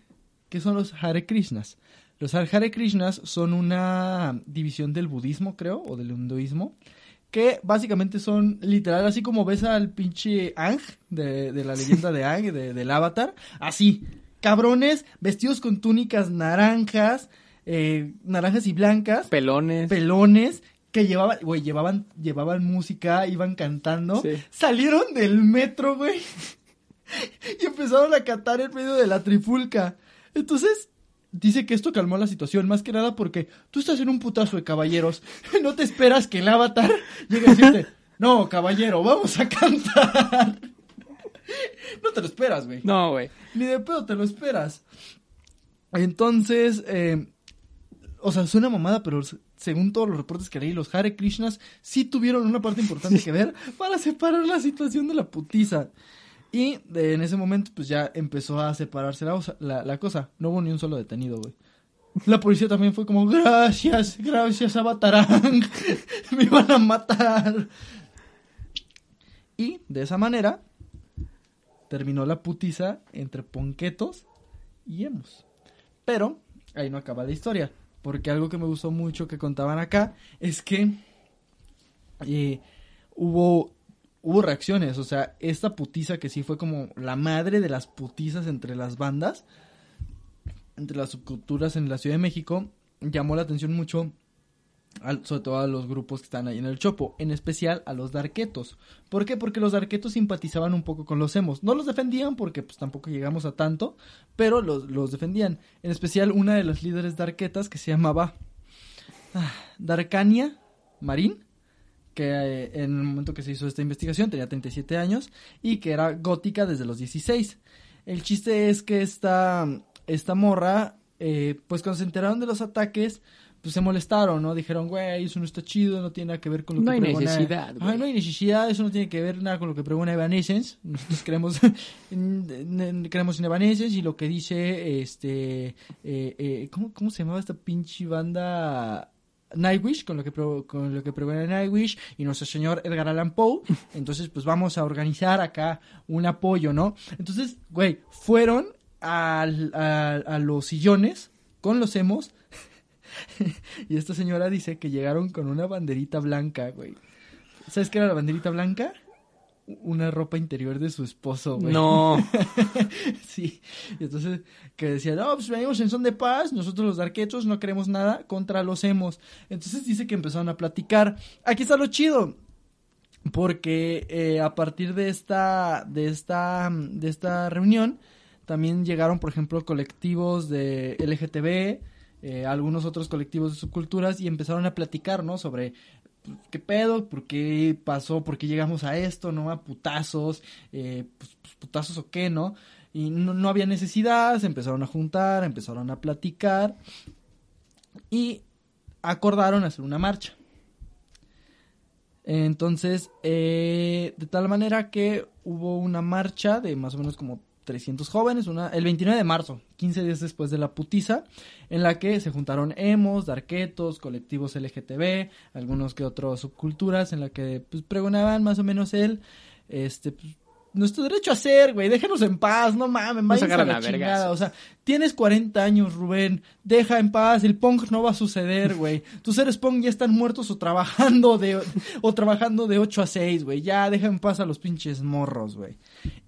¿Qué son los Hare Krishnas? Los Hare Krishnas son una división del budismo, creo, o del hinduismo, que básicamente son literal, así como ves al pinche Ang de, de la leyenda de Ang, de- del Avatar, así, cabrones, vestidos con túnicas naranjas, eh, naranjas y blancas, Pelones. pelones, que llevaban, güey, llevaban, llevaban música, iban cantando, Sí. salieron del metro, güey, (laughs) y empezaron a cantar en medio de la trifulca. Entonces, dice que esto calmó la situación, más que nada porque tú estás en un putazo de caballeros, (laughs) no te esperas que el avatar llegue a decirte, no, caballero, vamos a cantar. (laughs) No te lo esperas, güey. No, güey. Ni de pedo te lo esperas. Entonces, eh, o sea, suena mamada, pero según todos los reportes que leí, los Hare Krishnas sí tuvieron una parte importante que ver (laughs) para separar la situación de la putiza. Y de- en ese momento, pues ya empezó a separarse la, osa- la, la cosa. No hubo ni un solo detenido, güey. La policía también fue como, gracias, gracias, Avatarang. (laughs) Me iban a matar. Y de esa manera terminó la putiza entre ponquetos y emos. Pero ahí no acaba la historia, porque algo que me gustó mucho que contaban acá es que eh, hubo hubo reacciones, o sea, esta putiza que sí fue como la madre de las putizas entre las bandas, entre las subculturas en la Ciudad de México, llamó la atención mucho sobre todo a los grupos que están ahí en el Chopo, en especial a los darquetos. ¿Por qué? Porque los darquetos simpatizaban un poco con los emos. No los defendían porque pues tampoco llegamos a tanto, pero los, los defendían. En especial una de las líderes darquetas que se llamaba ah, Darkania Marín, que eh, en el momento que se hizo esta investigación tenía 37 años y que era gótica desde los 16. El chiste es que esta, esta morra, eh, pues cuando se enteraron de los ataques, pues se molestaron, ¿no? Dijeron, güey, eso no está chido, no tiene nada que ver con lo No que hay pregona- necesidad, güey. No hay necesidad, eso no tiene que ver nada con lo que pregona Evanescence. Nosotros creemos, (laughs) en- en- creemos en Evanescence y lo que dice, este, eh, eh, ¿cómo, ¿cómo se llamaba esta pinche banda? Nightwish, con lo que pro- con lo que pregona Nightwish y nuestro señor Edgar Allan Poe. (laughs) Entonces, pues vamos a organizar acá un apoyo, ¿no? Entonces, güey, fueron al- a, a los sillones con los emos (laughs) y esta señora dice que llegaron con una banderita blanca, güey. ¿Sabes qué era la banderita blanca? Una ropa interior de su esposo, güey. No. (laughs) sí. Y entonces, que decía, no, pues venimos en son de paz, nosotros los darquetos no queremos nada contra los emos. Entonces dice que empezaron a platicar. Aquí está lo chido. Porque eh, a partir de esta, de esta, de esta reunión, también llegaron, por ejemplo, colectivos de LGTB, eh, algunos otros colectivos de subculturas y empezaron a platicar, ¿no? Sobre pues, qué pedo, por qué pasó, por qué llegamos a esto, ¿no? A putazos, eh, pues, pues, putazos o qué, ¿no? Y no, no había necesidad, se empezaron a juntar, empezaron a platicar y acordaron hacer una marcha. Entonces, eh, de tal manera que hubo una marcha de más o menos como 300 jóvenes, una, el 29 de marzo, 15 días después de la putiza, en la que se juntaron emos, darquetos, colectivos LGTB, algunos que otros subculturas, en la que pues, pregonaban más o menos el, este, pues, nuestro derecho a ser, güey, déjanos en paz, no mames, váyanse a la a vergas. chingada, o sea, tienes 40 años, Rubén, deja en paz, el punk no va a suceder, güey, tus seres punk ya están muertos o trabajando de, o trabajando de 8 a 6, güey, ya deja en paz a los pinches morros, güey.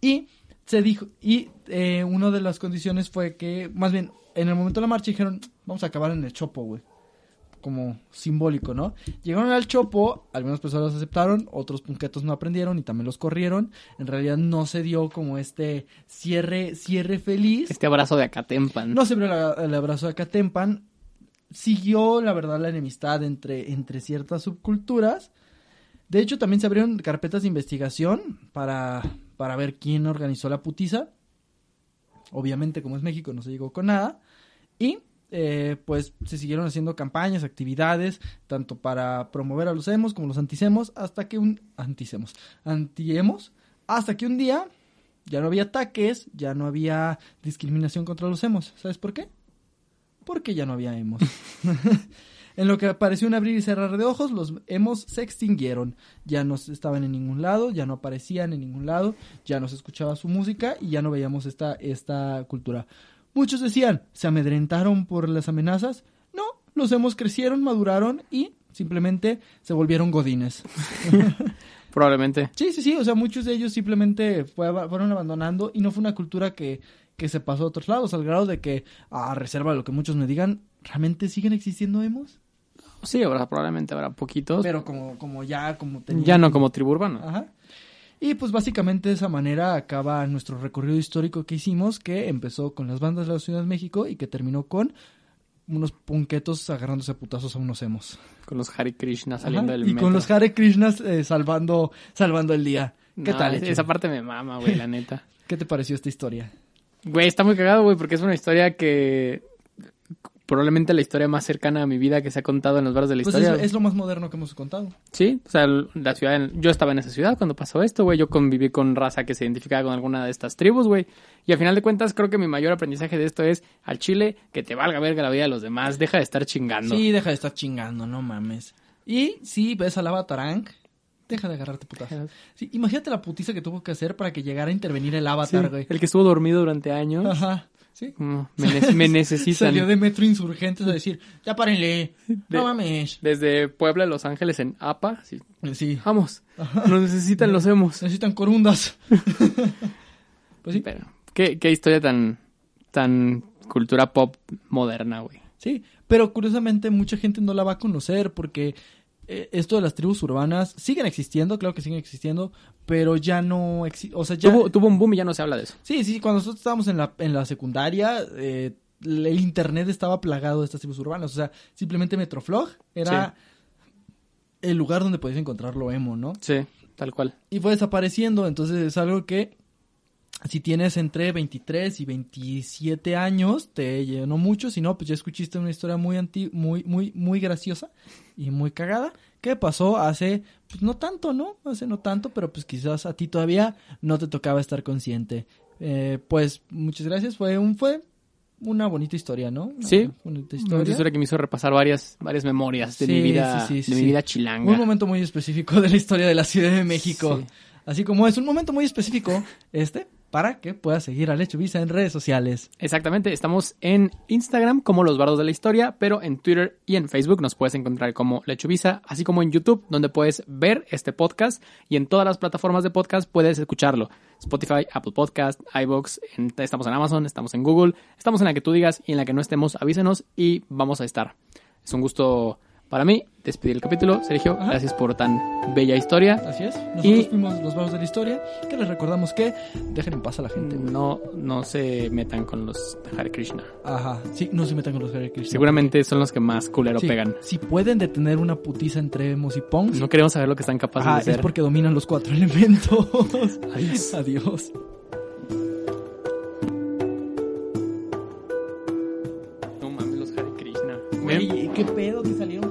Y se dijo, y eh, una de las condiciones fue que, más bien, en el momento de la marcha dijeron, vamos a acabar en el chopo, güey. Como simbólico, ¿no? Llegaron al chopo, algunas personas aceptaron, otros punquetos no aprendieron y también los corrieron. En realidad no se dio como este cierre, cierre feliz. Este abrazo de Acatempan. No se abrió la- el abrazo de Catempan. Siguió, la verdad, la enemistad entre, entre ciertas subculturas. De hecho, también se abrieron carpetas de investigación para, para ver quién organizó la putiza. Obviamente, como es México, no se llegó con nada. Y eh, pues se siguieron haciendo campañas, actividades, tanto para promover a los emos como los antisemos, hasta que un... Antisemos. Antiemos. Hasta que un día ya no había ataques, ya no había discriminación contra los emos. ¿Sabes por qué? Porque ya no había emos. (laughs) (laughs) en lo que pareció un abrir y cerrar de ojos, los emos se extinguieron. Ya no estaban en ningún lado, ya no aparecían en ningún lado, ya no se escuchaba su música y ya no veíamos esta, esta cultura. Muchos decían, ¿se amedrentaron por las amenazas? No, los emos crecieron, maduraron y simplemente se volvieron godines. (laughs) Probablemente. Sí, sí, sí, o sea, muchos de ellos simplemente fue- fueron abandonando y no fue una cultura que, que se pasó a otros lados, al grado de que, a reserva de lo que muchos me digan, ¿realmente siguen existiendo emos? Sí, habrá, probablemente habrá poquitos. Pero como, como ya, como tenían- ya no como tribu urbana. Ajá. Y pues básicamente de esa manera acaba nuestro recorrido histórico que hicimos, que empezó con las bandas de la Ciudad de México y que terminó con unos punquetos agarrándose a putazos a unos emos. Con los Hare Krishna Ajá, saliendo del y metro. con los Hare Krishnas eh, salvando, salvando el día. ¿Qué No, tal? Esa parte me mama, güey, la neta. (laughs) ¿Qué te pareció esta historia? Güey, está muy cagado, güey, porque es una historia que... Probablemente la historia más cercana a mi vida que se ha contado en los bares de la Pues historia. es, es lo más moderno que hemos contado. Sí, o sea, la ciudad, en- yo estaba en esa ciudad cuando pasó esto, güey, yo conviví con raza que se identificaba con alguna de estas tribus, güey, y al final de cuentas creo que mi mayor aprendizaje de esto es, al chile, que te valga verga la vida de los demás, deja de estar chingando. Sí, deja de estar chingando, no mames. Y si ves al Avatarang, deja de agarrarte putazos. Sí, imagínate la putiza que tuvo que hacer para que llegara a intervenir el Sí, Avatar, güey. el que estuvo dormido durante años, Ajá. Sí. como, me, ne- me (laughs) necesitan. Salió de Metro Insurgentes a decir, ya párenle, De- no mames. Desde Puebla a Los Ángeles en APA, sí, Sí, vamos, nos necesitan, los hemos. necesitan corundas. (laughs) (laughs) pues sí, Pero, ¿qué, qué historia tan, tan cultura pop moderna, güey. sí. Pero curiosamente mucha gente no la va a conocer porque esto de las tribus urbanas siguen existiendo, claro que siguen existiendo, pero ya no existe, o sea, ya... Tuvo, tuvo un boom y ya no se habla de eso. Sí, sí, cuando nosotros estábamos en la, en la secundaria, eh, el internet estaba plagado de estas tribus urbanas. O sea, simplemente Metroflog era el lugar donde podías encontrar lo emo, ¿no? Sí, tal cual. Y fue desapareciendo, entonces es algo que si tienes entre 23 y 27 años, te llenó mucho. Si no, pues ya escuchaste una historia muy anti muy, muy, muy graciosa y muy cagada. que pasó hace, pues no tanto, ¿no? Hace no tanto, pero pues quizás a ti todavía no te tocaba estar consciente. Eh, pues muchas gracias, fue un, fue una bonita historia, ¿no? Una Sí. bonita Una historia. historia que me hizo repasar varias, varias memorias de Sí, mi vida, sí, sí, sí, de mi vida chilanga. Un momento muy específico de la historia de la Ciudad de México. Sí. Así como es un momento muy específico este para que puedas seguir a Lecho Visa en redes sociales. Exactamente, estamos en Instagram como Los Bardos de la Historia, pero en Twitter y en Facebook nos puedes encontrar como Lechuvisa, así como en YouTube, donde puedes ver este podcast y en todas las plataformas de podcast puedes escucharlo. Spotify, Apple Podcast, iVoox, en- estamos en Amazon, estamos en Google, estamos en la que tú digas y en la que no estemos, avísenos y vamos a estar. Es un gusto Para mí, despedir el capítulo. Sergio, Ajá. gracias por tan bella historia. Así es. Nosotros Y- fuimos los vagos de la historia. Que les recordamos que dejen en paz a la gente. No, no se metan con los Hare Krishna. Ajá. Sí, no se metan con los Hare Krishna. Seguramente son los que más culero Sí, pegan. Si pueden detener una putiza entre emos y punks, No queremos saber lo que están capaces ajá, de es hacer. porque dominan los cuatro (laughs) elementos. Adiós. Adiós. No mames, los Hare Krishna. Güey, ¿qué pedo que salieron?